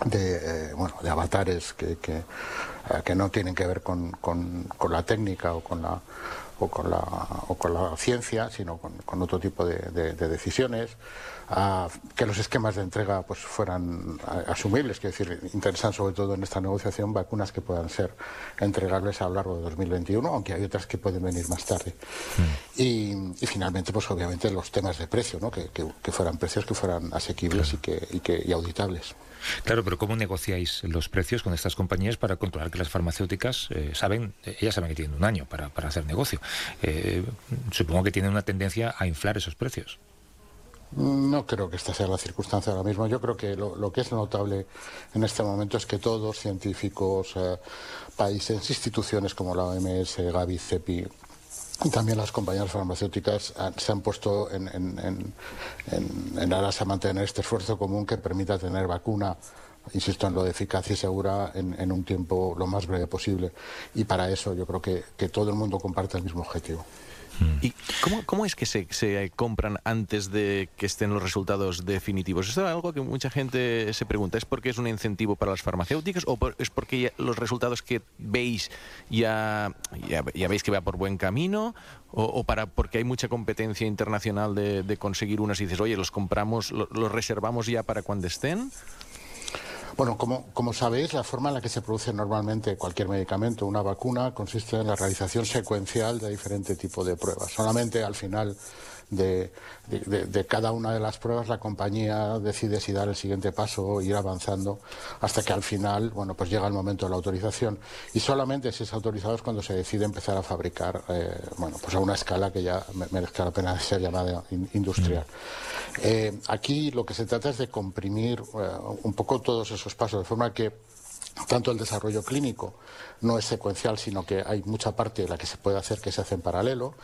de, eh, bueno, de avatares que, que, eh, que no tienen que ver con, con- con la técnica o con la, o con la, o con la ciencia, sino con, con otro tipo de, de- de decisiones, a que los esquemas de entrega pues fueran asumibles, que decir, interesan sobre todo en esta negociación vacunas que puedan ser entregables a lo largo de 2021, aunque hay otras que pueden venir más tarde. Y, y finalmente, pues obviamente los temas de precio, ¿no? que, que- que fueran precios que fueran asequibles y, que, y, que, y auditables. Claro, pero ¿cómo negociáis los precios con estas compañías para controlar que las farmacéuticas eh, saben, eh, ellas saben que tienen un año para, para hacer negocio? Eh, supongo que tienen una tendencia a inflar esos precios. No creo que esta sea la circunstancia ahora mismo. Yo creo que lo, que es notable en este momento es que todos, científicos, eh, países, instituciones como la OMS, Gavi, CEPI, también las compañías farmacéuticas se han puesto en, aras a mantener este esfuerzo común que permita tener vacuna, insisto en lo de eficacia y segura, en, un tiempo lo más breve posible. Y para eso yo creo que todo el mundo comparte el mismo objetivo. ¿Y cómo, es que se, se compran antes de que estén los resultados definitivos? Esto es algo que mucha gente se pregunta. ¿Es porque es un incentivo para las farmacéuticas o por- es porque ya los resultados que veis ya, ya, veis que va por buen camino? ¿O, o para porque hay mucha competencia internacional de, de conseguir unas y dices, oye, los compramos, lo- los reservamos ya para cuando estén? Bueno, como, sabéis, la forma en la que se produce normalmente cualquier medicamento, una vacuna, consiste en la realización secuencial de diferente tipo de pruebas. Solamente al final de, de- cada una de las pruebas la compañía decide si dar el siguiente paso o ir avanzando hasta que al final, bueno, pues llega el momento de la autorización. Y solamente si es autorizado es cuando se decide empezar a fabricar, eh, bueno, pues a una escala que ya me- merezca la pena ser llamada in- industrial. Eh, aquí lo que se trata es de comprimir eh, un poco todos esos pasos, de forma que tanto el desarrollo clínico no es secuencial, sino que hay mucha parte de la que se puede hacer que se hace en paralelo,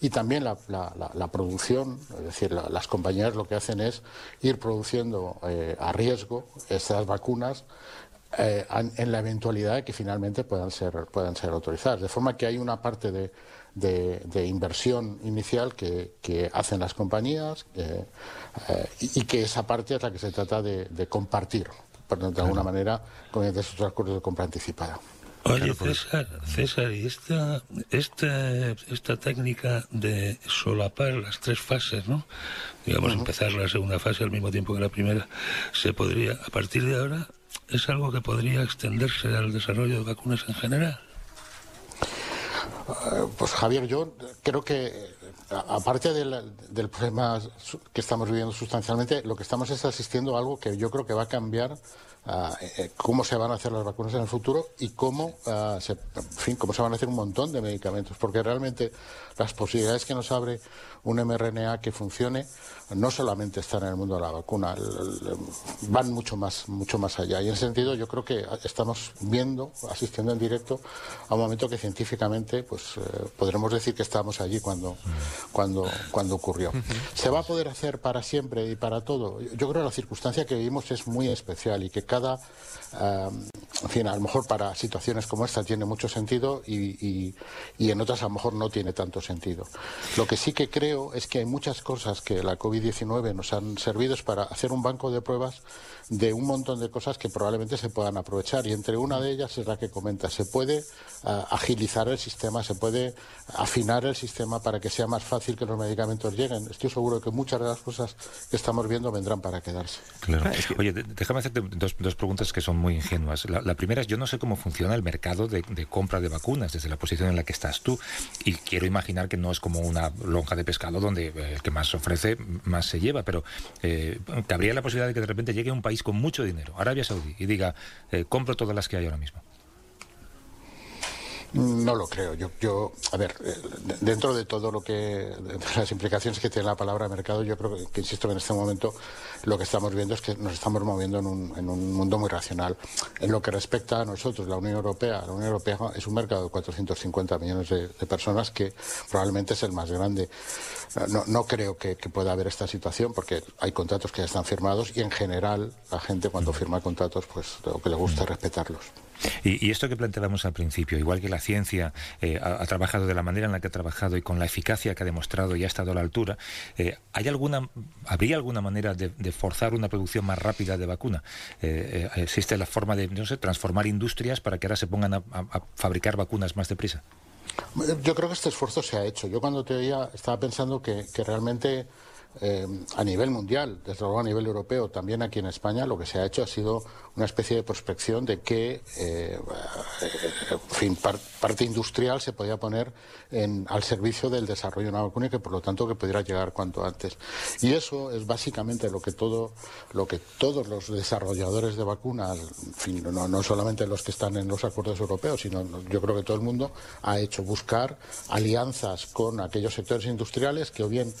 y también la, producción, es decir, la- las compañías lo que hacen es ir produciendo eh, a riesgo estas vacunas eh, en la eventualidad de que finalmente puedan ser, puedan ser autorizadas. De forma que hay una parte de, de- inversión inicial que, que hacen las compañías eh, y, y que esa parte es la que se trata de, de compartir, de alguna manera, con estos acuerdos de compra anticipada. Oye, César, César, ¿y esta, esta, esta técnica de solapar las tres fases, ¿no? Digamos, empezar la segunda fase al mismo tiempo que la primera, se podría, a partir de ahora, es algo que podría extenderse al desarrollo de vacunas en general. Eh, Pues Javier, yo creo que aparte del, problema que estamos viviendo sustancialmente, lo que estamos es asistiendo a algo que yo creo que va a cambiar ah, eh, cómo se van a hacer las vacunas en el futuro y cómo ah, se, cómo se van a hacer un montón de medicamentos, porque realmente las posibilidades que nos abre un mRNA que funcione no solamente están en el mundo de la vacuna, van mucho más, mucho más allá. Y en ese sentido yo creo que estamos viendo, asistiendo en directo a un momento que científicamente pues eh, podremos decir que estábamos allí cuando, cuando, cuando ocurrió. ¿Se va a poder hacer para siempre y para todo? Yo creo que la circunstancia que vivimos es muy especial y que cada, ah, en fin, a lo mejor para situaciones como esta tiene mucho sentido y, y- y en otras a lo mejor no tiene tanto sentido. Lo que sí que creo es que hay muchas cosas que la COVID-19 nos han servido es para hacer un banco de pruebas de un montón de cosas que probablemente se puedan aprovechar y entre una de ellas es la que comenta. Se puede ah, agilizar el sistema, se puede afinar el sistema para que sea más fácil que los medicamentos lleguen. Estoy seguro que muchas de las cosas que estamos viendo vendrán para quedarse. Claro. Oye, déjame hacerte dos, dos preguntas que son muy ingenuas. La, la primera es, yo no sé cómo funciona el mercado de, de compra de vacunas desde la posición en la que estás tú. Y quiero imaginar que no es como una lonja de pescado donde eh, el que más ofrece, más se lleva. Pero eh, cabría la posibilidad de que de repente llegue un país con mucho dinero, Arabia Saudí, y diga, eh, compro todas las que hay ahora mismo. No lo creo. Yo, yo a ver, eh, de- dentro de todo lo que, de las implicaciones que tiene la palabra mercado, yo creo que, que, insisto, que en este momento lo que estamos viendo es que nos estamos moviendo en un, en un mundo muy racional. En lo que respecta a nosotros, la Unión Europea, la Unión Europea es un mercado de 450 millones de, de personas que probablemente es el más grande. No, no creo que, que pueda haber esta situación porque hay contratos que ya están firmados y en general la gente cuando firma contratos, pues lo que le gusta es respetarlos. Y, esto que planteábamos al principio, igual que la ciencia eh, ha, trabajado de la manera en la que ha trabajado y con la eficacia que ha demostrado y ha estado a la altura, eh, ¿hay alguna, ¿habría alguna manera de, forzar una producción más rápida de vacuna? Eh, eh, ¿Existe la forma de no sé, transformar industrias para que ahora se pongan a, fabricar vacunas más deprisa? Yo creo que este esfuerzo se ha hecho. Yo cuando te oía estaba pensando que realmente eh, a nivel mundial, desde luego a nivel europeo, también aquí en España, lo que se ha hecho ha sido una especie de prospección de qué eh, par- parte industrial se podía poner en- al servicio del desarrollo de una vacuna y que por lo tanto que pudiera llegar cuanto antes. Y eso es básicamente lo que todo, lo que todos los desarrolladores de vacunas, en fin, no, no solamente los que están en los acuerdos europeos, sino yo creo que todo el mundo ha hecho buscar alianzas con aquellos sectores industriales que o bien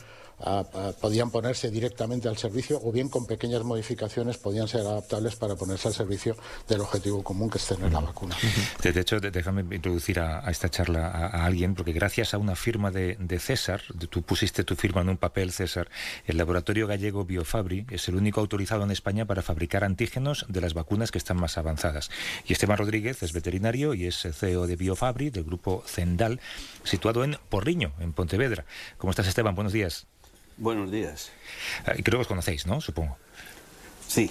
podían ponerse directamente al servicio o bien con pequeñas modificaciones podían ser adaptables para ponerse al servicio del objetivo común que es tener la vacuna. De, hecho, déjame introducir a, a esta charla a, alguien, porque gracias a una firma de, de César, tú pusiste tu firma en un papel, César, el laboratorio gallego Biofabri es el único autorizado en España para fabricar antígenos de las vacunas que están más avanzadas. Y Esteban Rodríguez es veterinario y es CEO de Biofabri, del grupo Zendal, situado en Porriño, en Pontevedra. ¿Cómo estás, Esteban? Buenos días. Buenos días. Eh, Creo que os conocéis, ¿no? Supongo. Sí.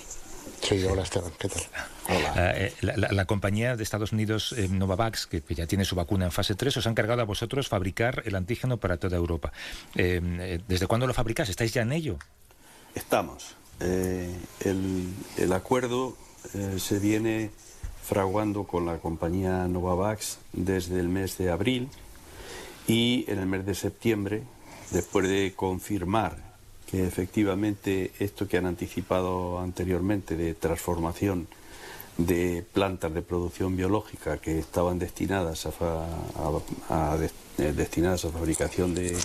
Sí, hola Esteban, ¿qué tal? Eh, la, la- la compañía de Estados Unidos eh, Novavax, que, que ya tiene su vacuna en fase 3, os ha encargado a vosotros fabricar el antígeno para toda Europa. Eh, eh, ¿Desde cuándo lo fabricáis? ¿Estáis ya en ello? Estamos. Eh, el, el acuerdo eh, se viene fraguando con la compañía Novavax desde el mes de abril y en el mes de septiembre, después de confirmar que efectivamente esto que han anticipado anteriormente de transformación de plantas de producción biológica que estaban destinadas a, eh, destinadas a fabricación de,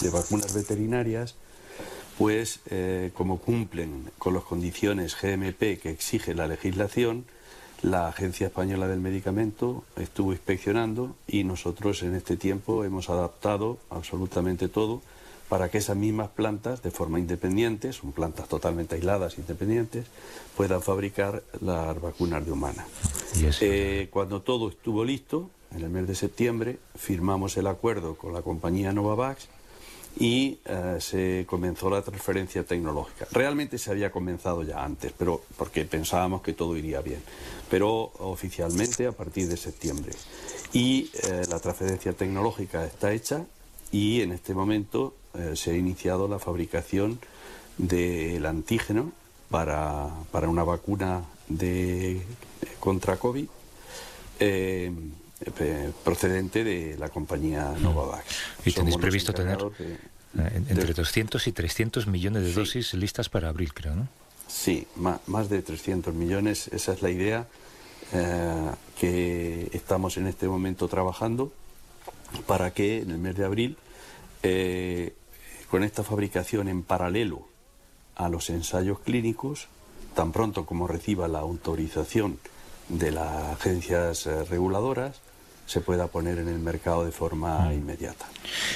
de vacunas veterinarias, pues eh, como cumplen con las condiciones GMP que exige la legislación, la Agencia Española del Medicamento estuvo inspeccionando y nosotros en este tiempo hemos adaptado absolutamente todo para que esas mismas plantas, de forma independiente, son plantas totalmente aisladas, independientes, puedan fabricar las vacunas de humana. Eh, cuando todo estuvo listo, en el mes de septiembre, firmamos el acuerdo con la compañía Novavax y eh, se comenzó la transferencia tecnológica. Realmente se había comenzado ya antes, pero porque pensábamos que todo iría bien, pero oficialmente a partir de septiembre. Y eh, la transferencia tecnológica está hecha y en este momento eh, se ha iniciado la fabricación del antígeno para, para una vacuna de contra COVID eh, procedente de la compañía Novavax. Y tenéis Somos previsto tener de- eh, en- entre 200 y 300 millones de dosis listas para abril, creo, ¿no? Sí, ma- más de 300 millones, esa es la idea eh, que estamos en este momento trabajando para que en el mes de abril, eh, con esta fabricación en paralelo a los ensayos clínicos, tan pronto como reciba la autorización de las agencias eh, reguladoras, se pueda poner en el mercado de forma inmediata.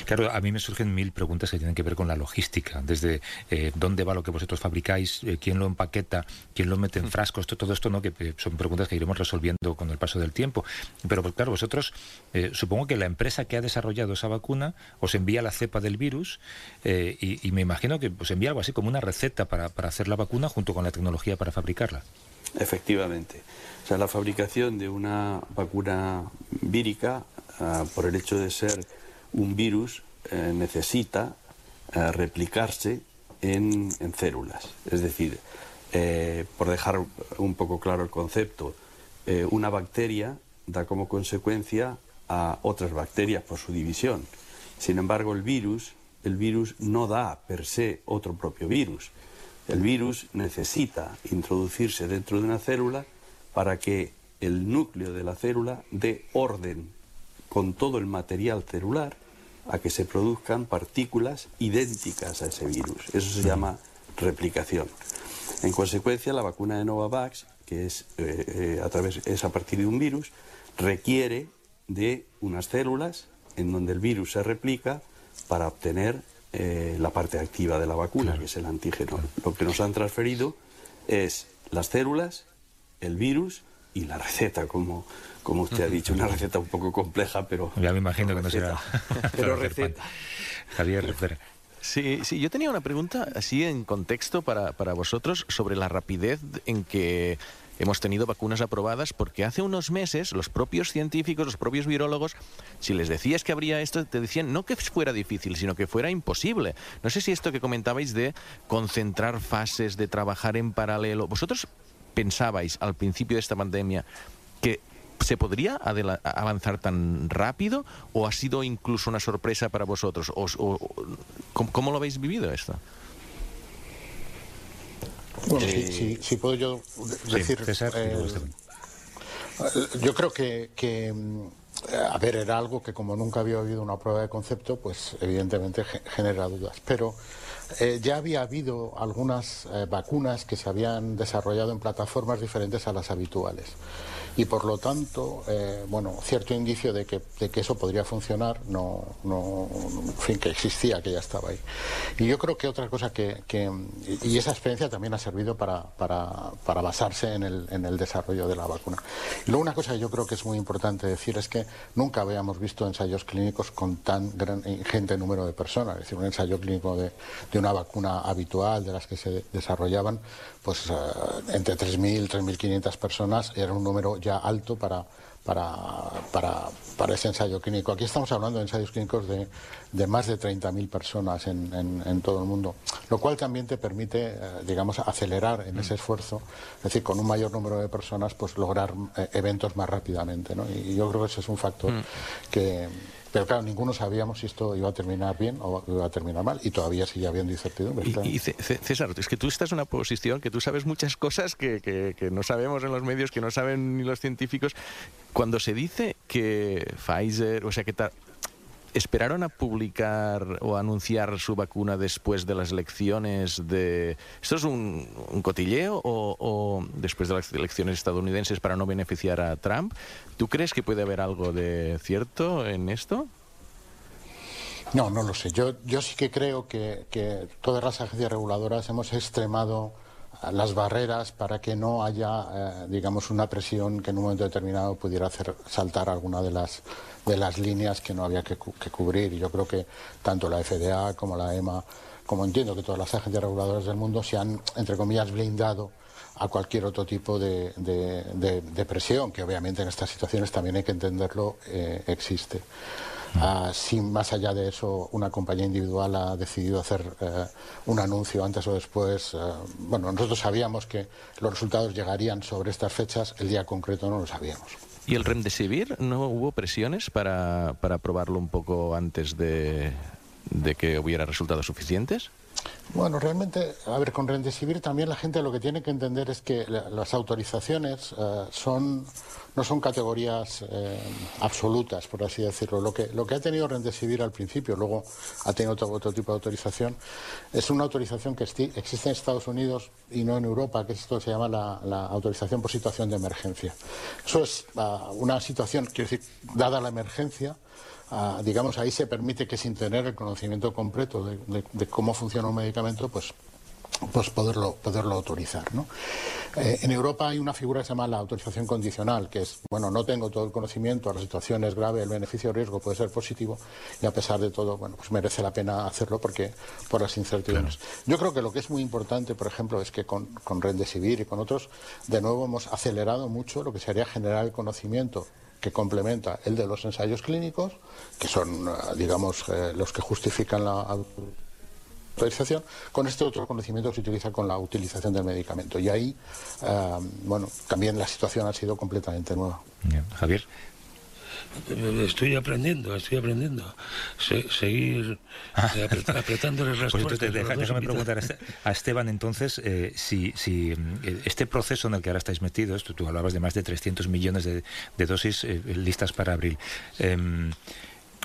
Claro, a mí me surgen mil preguntas que tienen que ver con la logística, desde eh, dónde va lo que vosotros fabricáis, eh, quién lo empaqueta, quién lo mete en frascos, to- todo esto, ¿no? Que eh, son preguntas que iremos resolviendo con el paso del tiempo. Pero pues, claro, vosotros, eh, supongo que la empresa que ha desarrollado esa vacuna os envía la cepa del virus eh, y, y me imagino que os envía algo así como una receta para, para hacer la vacuna junto con la tecnología para fabricarla. Efectivamente. O sea, la fabricación de una vacuna vírica, ah, por el hecho de ser un virus, eh, necesita eh, replicarse en, en células. Es decir, eh, por dejar un poco claro el concepto, eh, una bacteria da como consecuencia a otras bacterias por su división. Sin embargo, el virus, el virus no da per se otro propio virus. El virus necesita introducirse dentro de una célula para que el núcleo de la célula dé orden con todo el material celular a que se produzcan partículas idénticas a ese virus. Eso se llama replicación. En consecuencia, la vacuna de Novavax, que es, eh, eh, a, través, es a partir de un virus, requiere de unas células en donde el virus se replica para obtener eh, la parte activa de la vacuna, que es el antígeno. Lo que nos han transferido es las células, el virus y la receta, como, como usted ha dicho, una receta un poco compleja, pero... Ya me imagino que no será. Pero pan. Javier, espera. Sí, sí, yo tenía una pregunta así en contexto para, para vosotros sobre la rapidez en que hemos tenido vacunas aprobadas porque hace unos meses los propios científicos, los propios virólogos, si les decías que habría esto, te decían no que fuera difícil, sino que fuera imposible. No sé si esto que comentabais de concentrar fases, de trabajar en paralelo, vosotros pensabais al principio de esta pandemia que ¿Se podría avanzar tan rápido o ha sido incluso una sorpresa para vosotros? O, ¿cómo, lo habéis vivido esto? Bueno, si, eh, puedo yo decir... Eh, yo creo que, que, a ver, era algo que como nunca había habido una prueba de concepto, pues evidentemente genera dudas. Pero eh, ya había habido algunas vacunas que se habían desarrollado en plataformas diferentes a las habituales y por lo tanto, eh, bueno, cierto indicio de que, de que, eso podría funcionar, no, no, en fin, que existía, que ya estaba ahí. Y yo creo que otra cosa que, que y esa experiencia también ha servido para, para, para basarse en el, en el, desarrollo de la vacuna. Y luego una cosa que yo creo que es muy importante decir es que nunca habíamos visto ensayos clínicos con tan gran, ingente número de personas, es decir, un ensayo clínico de, de una vacuna habitual, de las que se desarrollaban, pues uh, entre 3.000 3.500 personas era un número ya alto para, para, para, para, ese ensayo clínico. Aquí estamos hablando de ensayos clínicos de, de más de 30.000 personas en, en, en, todo el mundo, lo cual también te permite, eh, digamos, acelerar en ese mm. esfuerzo, es decir, con un mayor número de personas, pues lograr eh, eventos más rápidamente. ¿no? Y yo creo que ese es un factor mm. que pero claro, ninguno sabíamos si esto iba a terminar bien o iba a terminar mal y todavía sigue habiendo incertidumbre. Y, César, es que tú estás en una posición que tú sabes muchas cosas que, que, no sabemos en los medios, que no saben ni los científicos. Cuando se dice que Pfizer, o sea, que tal ¿Esperaron a publicar o anunciar su vacuna después de las elecciones de... ¿Esto es un, cotilleo o, después de las elecciones estadounidenses para no beneficiar a Trump? ¿Tú crees que puede haber algo de cierto en esto? No, no lo sé. Yo, yo sí que creo que, que todas las agencias reguladoras hemos extremado las barreras para que no haya, eh, digamos, una presión que en un momento determinado pudiera hacer saltar alguna de las, de las líneas que no había que, cubrir. Y yo creo que tanto la FDA como la EMA, como entiendo que todas las agencias reguladoras del mundo, se han, entre comillas, blindado a cualquier otro tipo de, de, presión, que obviamente en estas situaciones también hay que entenderlo, eh, existe. Uh, si más allá de eso una compañía individual ha decidido hacer uh, un anuncio antes o después, uh, bueno, nosotros sabíamos que los resultados llegarían sobre estas fechas, el día concreto no lo sabíamos. ¿Y el Remdesivir no hubo presiones para, para probarlo un poco antes de, de que hubiera resultados suficientes? Bueno, realmente, a ver, con Remdesivir también la gente lo que tiene que entender es que la, las autorizaciones eh, son no son categorías eh, absolutas, por así decirlo. Lo que, lo que ha tenido Remdesivir al principio, luego ha tenido otro, otro tipo de autorización, es una autorización que existe en Estados Unidos y no en Europa, que esto se llama la, autorización por situación de emergencia. Eso es uh, una situación, quiero decir, dada la emergencia, digamos, ahí se permite que sin tener el conocimiento completo de, de, de cómo funciona un medicamento, pues pues poderlo, poderlo autorizar. ¿no? Eh, en Europa hay una figura que se llama la autorización condicional, que es, bueno, no tengo todo el conocimiento, la situación es grave, el beneficio de riesgo puede ser positivo y a pesar de todo, bueno, pues merece la pena hacerlo porque por las incertidumbres. Claro. Yo creo que lo que es muy importante, por ejemplo, es que con, con Rendesivir y con otros, de nuevo hemos acelerado mucho lo que sería generar el conocimiento que complementa el de los ensayos clínicos, que son, digamos, eh, los que justifican la autorización, con este otro conocimiento que se utiliza con la utilización del medicamento. Y ahí, uh, bueno, también la situación ha sido completamente nueva. Bien. Javier. Estoy aprendiendo, estoy aprendiendo. Se, seguir eh, apret, apretándoles las pues entonces, deja, déjame preguntar a Esteban entonces eh, si, si eh, este proceso en el que ahora estáis metidos, tú, tú hablabas de más de 300 millones de, de dosis eh, listas para abril. Eh,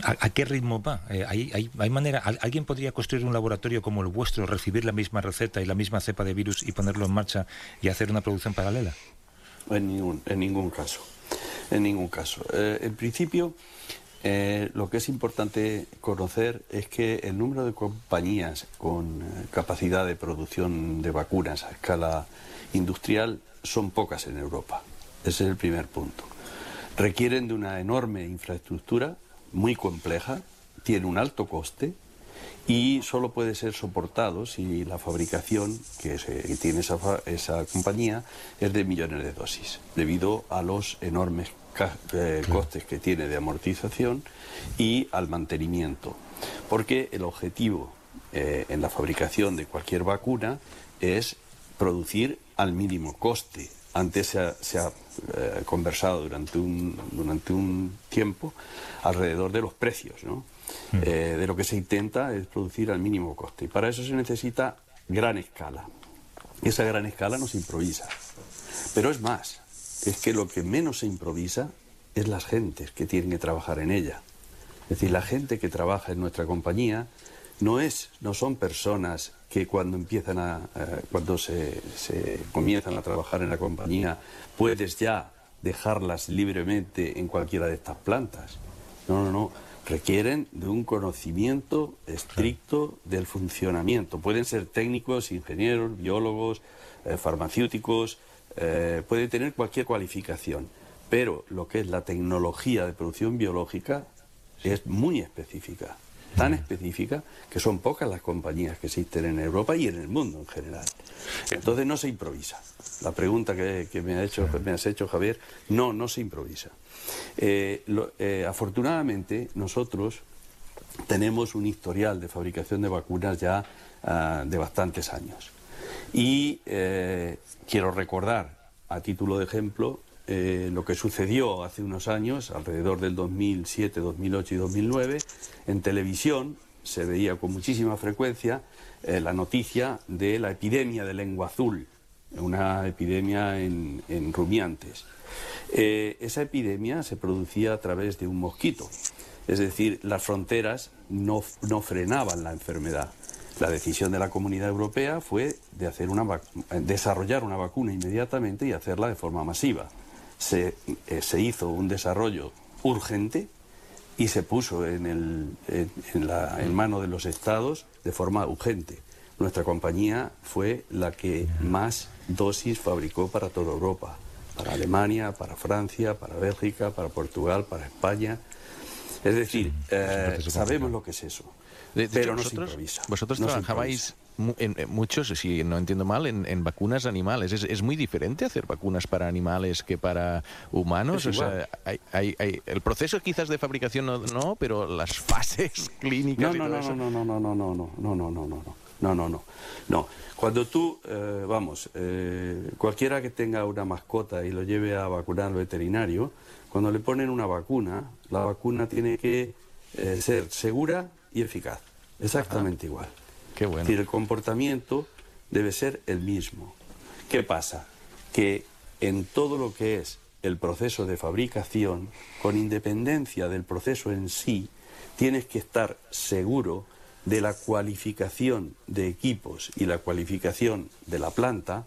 ¿A, ¿A, qué ritmo va? Eh, ¿hay, hay, hay, manera? ¿Alguien podría construir un laboratorio como el vuestro, recibir la misma receta y la misma cepa de virus y ponerlo en marcha y hacer una producción paralela? En ningún, en ningún caso. En ningún caso. Eh, en principio, eh, lo que es importante conocer es que el número de compañías con eh, capacidad de producción de vacunas a escala industrial son pocas en Europa. Ese es el primer punto. Requieren de una enorme infraestructura muy compleja, tiene un alto coste y solo puede ser soportado si la fabricación que, se- que tiene esa, esa compañía es de millones de dosis, debido a los enormes eh, costes que tiene de amortización y al mantenimiento. Porque el objetivo eh, en la fabricación de cualquier vacuna es producir al mínimo coste. Antes se ha, se ha, eh, conversado durante un, durante un tiempo alrededor de los precios, ¿no? Eh, de lo que se intenta es producir al mínimo coste. Y para eso se necesita gran escala. Y esa gran escala no se improvisa. Pero es más, es que lo que menos se improvisa es las gentes que tienen que trabajar en ella. Es decir, la gente que trabaja en nuestra compañía no es, no son personas que cuando empiezan a, eh, cuando se, se comienzan a trabajar en la compañía, puedes ya dejarlas libremente en cualquiera de estas plantas. No, no, no. Requieren de un conocimiento estricto del funcionamiento. Pueden ser técnicos, ingenieros, biólogos, eh, farmacéuticos, eh, pueden tener cualquier cualificación. Pero lo que es la tecnología de producción biológica es muy específica, tan específica que son pocas las compañías que existen en Europa y en el mundo en general. Entonces no se improvisa. La pregunta que, me, ha hecho, me has hecho, Javier, no, no se improvisa. Eh, eh, afortunadamente, nosotros tenemos un historial de fabricación de vacunas ya ah, de bastantes años. Y eh, quiero recordar, a título de ejemplo, eh, lo que sucedió hace unos años, alrededor del 2007, 2008 y 2009, en televisión se veía con muchísima frecuencia eh, la noticia de la epidemia de lengua azul, una epidemia en, rumiantes. Eh, esa epidemia se producía a través de un mosquito, es decir, las fronteras no, no frenaban la enfermedad. La decisión de la Comunidad Europea fue de hacer una desarrollar una vacuna inmediatamente y hacerla de forma masiva. Se, eh, se hizo un desarrollo urgente y se puso en, el- en- en la, en mano de los estados de forma urgente. Nuestra compañía fue la que más dosis fabricó para toda Europa, para Alemania, para Francia, para Bélgica, para Portugal, para España. Es decir, eh, sabemos lo que es eso, De- de pero hecho, no se vosotros, improvisa. vosotros no trabajabais en, en muchos, si no entiendo mal, en, en vacunas animales. ¿Es, es muy diferente hacer vacunas para animales que para humanos? O sea, hay- hay- hay- el proceso quizás de fabricación no, no, pero las fases clínicas No, y no, todo no, no, no, no, no, no, no, no, no, no, no, no, no, no, no, no. Cuando tú, eh, vamos, eh, cualquiera que tenga una mascota y lo lleve a vacunar al veterinario, cuando le ponen una vacuna, la vacuna tiene que eh, ser segura y eficaz, exactamente igual. Qué el comportamiento debe ser el mismo. ¿Qué pasa? Que en todo lo que es el proceso de fabricación, con independencia del proceso en sí, tienes que estar seguro de la cualificación de equipos y la cualificación de la planta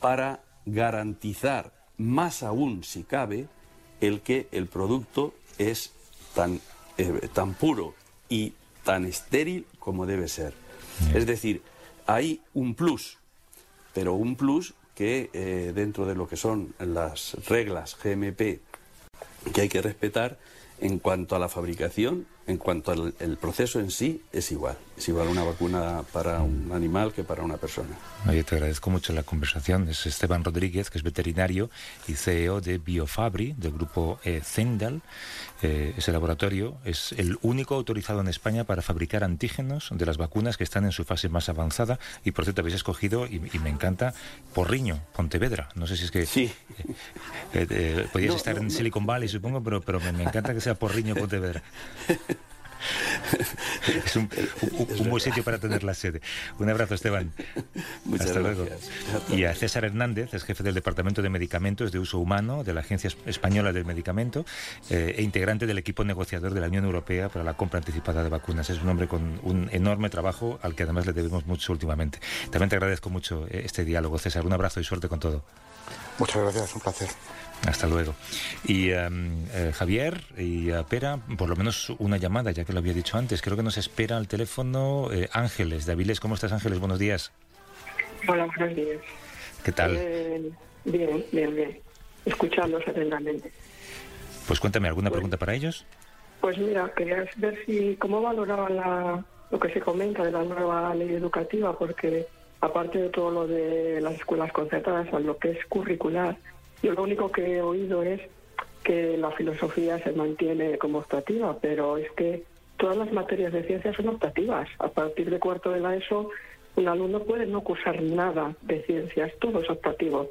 para garantizar, más aún si cabe, el que el producto es tan, eh, tan puro y tan estéril como debe ser. Es decir, hay un plus, pero un plus que eh, dentro de lo que son las reglas GMP que hay que respetar en cuanto a la fabricación, en cuanto al el proceso en sí, es igual. Es igual una vacuna para un animal que para una persona. Oye, te agradezco mucho la conversación. Es Esteban Rodríguez, que es veterinario y CEO de Biofabri, del grupo eh, Zendal. Eh, ese laboratorio es el único autorizado en España para fabricar antígenos de las vacunas que están en su fase más avanzada. Y por cierto, habéis escogido, y, y me encanta, Porriño, Pontevedra. No sé si es que. Sí. Eh, eh, podías No, estar no, en no. Silicon Valley, supongo, pero, pero me, me encanta que sea Porriño, Pontevedra. Es un, un- un buen sitio para tener la sede. Un abrazo, Esteban. Muchas Hasta luego. gracias. Hasta Y a luego. César Hernández, es jefe del Departamento de Medicamentos de Uso Humano de la Agencia Es- Española del Medicamento eh, e integrante del equipo negociador de la Unión Europea para la compra anticipada de vacunas. Es un hombre con un enorme trabajo al que además le debemos mucho últimamente. También te agradezco mucho eh, este diálogo, César. Un abrazo y suerte con todo. Muchas gracias, un placer. Hasta luego. Y em, eh, Javier y eh, Pera, por lo menos una llamada, ya que lo había dicho antes. Creo que nos espera al teléfono eh, Ángeles de Avilés. ¿Cómo estás, Ángeles? Buenos días. Hola, buenos días. ¿Qué tal? Eh, bien, bien, bien. Escuchándolos atentamente. Pues cuéntame, ¿alguna pregunta para ellos? Pues mira, quería ver si cómo valoraban la, lo que se comenta de la nueva ley educativa, porque aparte de todo lo de las escuelas concertadas, a lo que es curricular, yo lo único que he oído es que la filosofía se mantiene como optativa, pero es que todas las materias de ciencia son optativas. A partir de cuarto de la ESO, un alumno puede no cursar nada de ciencias, todo es optativo.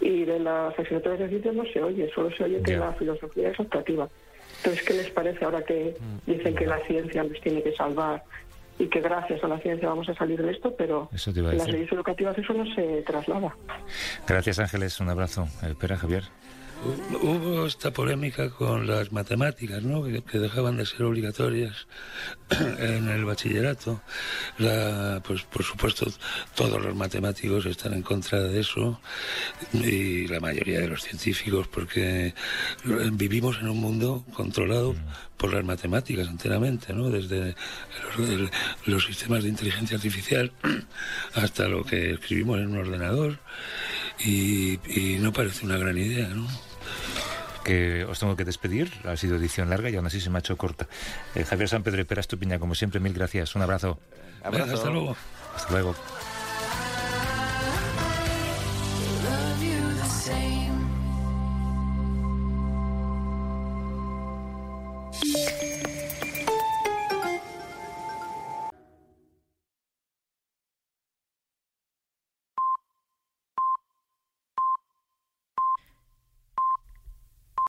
Y de las asignaturas de ciencias no se oye, solo se oye que la filosofía es optativa. Entonces, ¿qué les parece ahora que dicen que la ciencia nos tiene que salvar y que gracias a la ciencia vamos a salir de esto, pero en las leyes educativas eso no se traslada. Gracias Ángeles, un abrazo. Espera Javier. Hubo esta polémica con las matemáticas, ¿no? que, dejaban de ser obligatorias en el bachillerato. La, pues por supuesto todos los matemáticos están en contra de eso y la mayoría de los científicos porque vivimos en un mundo controlado por las matemáticas enteramente, ¿no? desde los, los sistemas de inteligencia artificial hasta lo que escribimos en un ordenador y, y no parece una gran idea, ¿no? Que os tengo que despedir. Ha sido edición larga y aún así se me ha hecho corta. Eh, Javier San Pedro y Pera Estupiña, como siempre, mil gracias. Un abrazo. abrazo. Hasta luego. Hasta luego.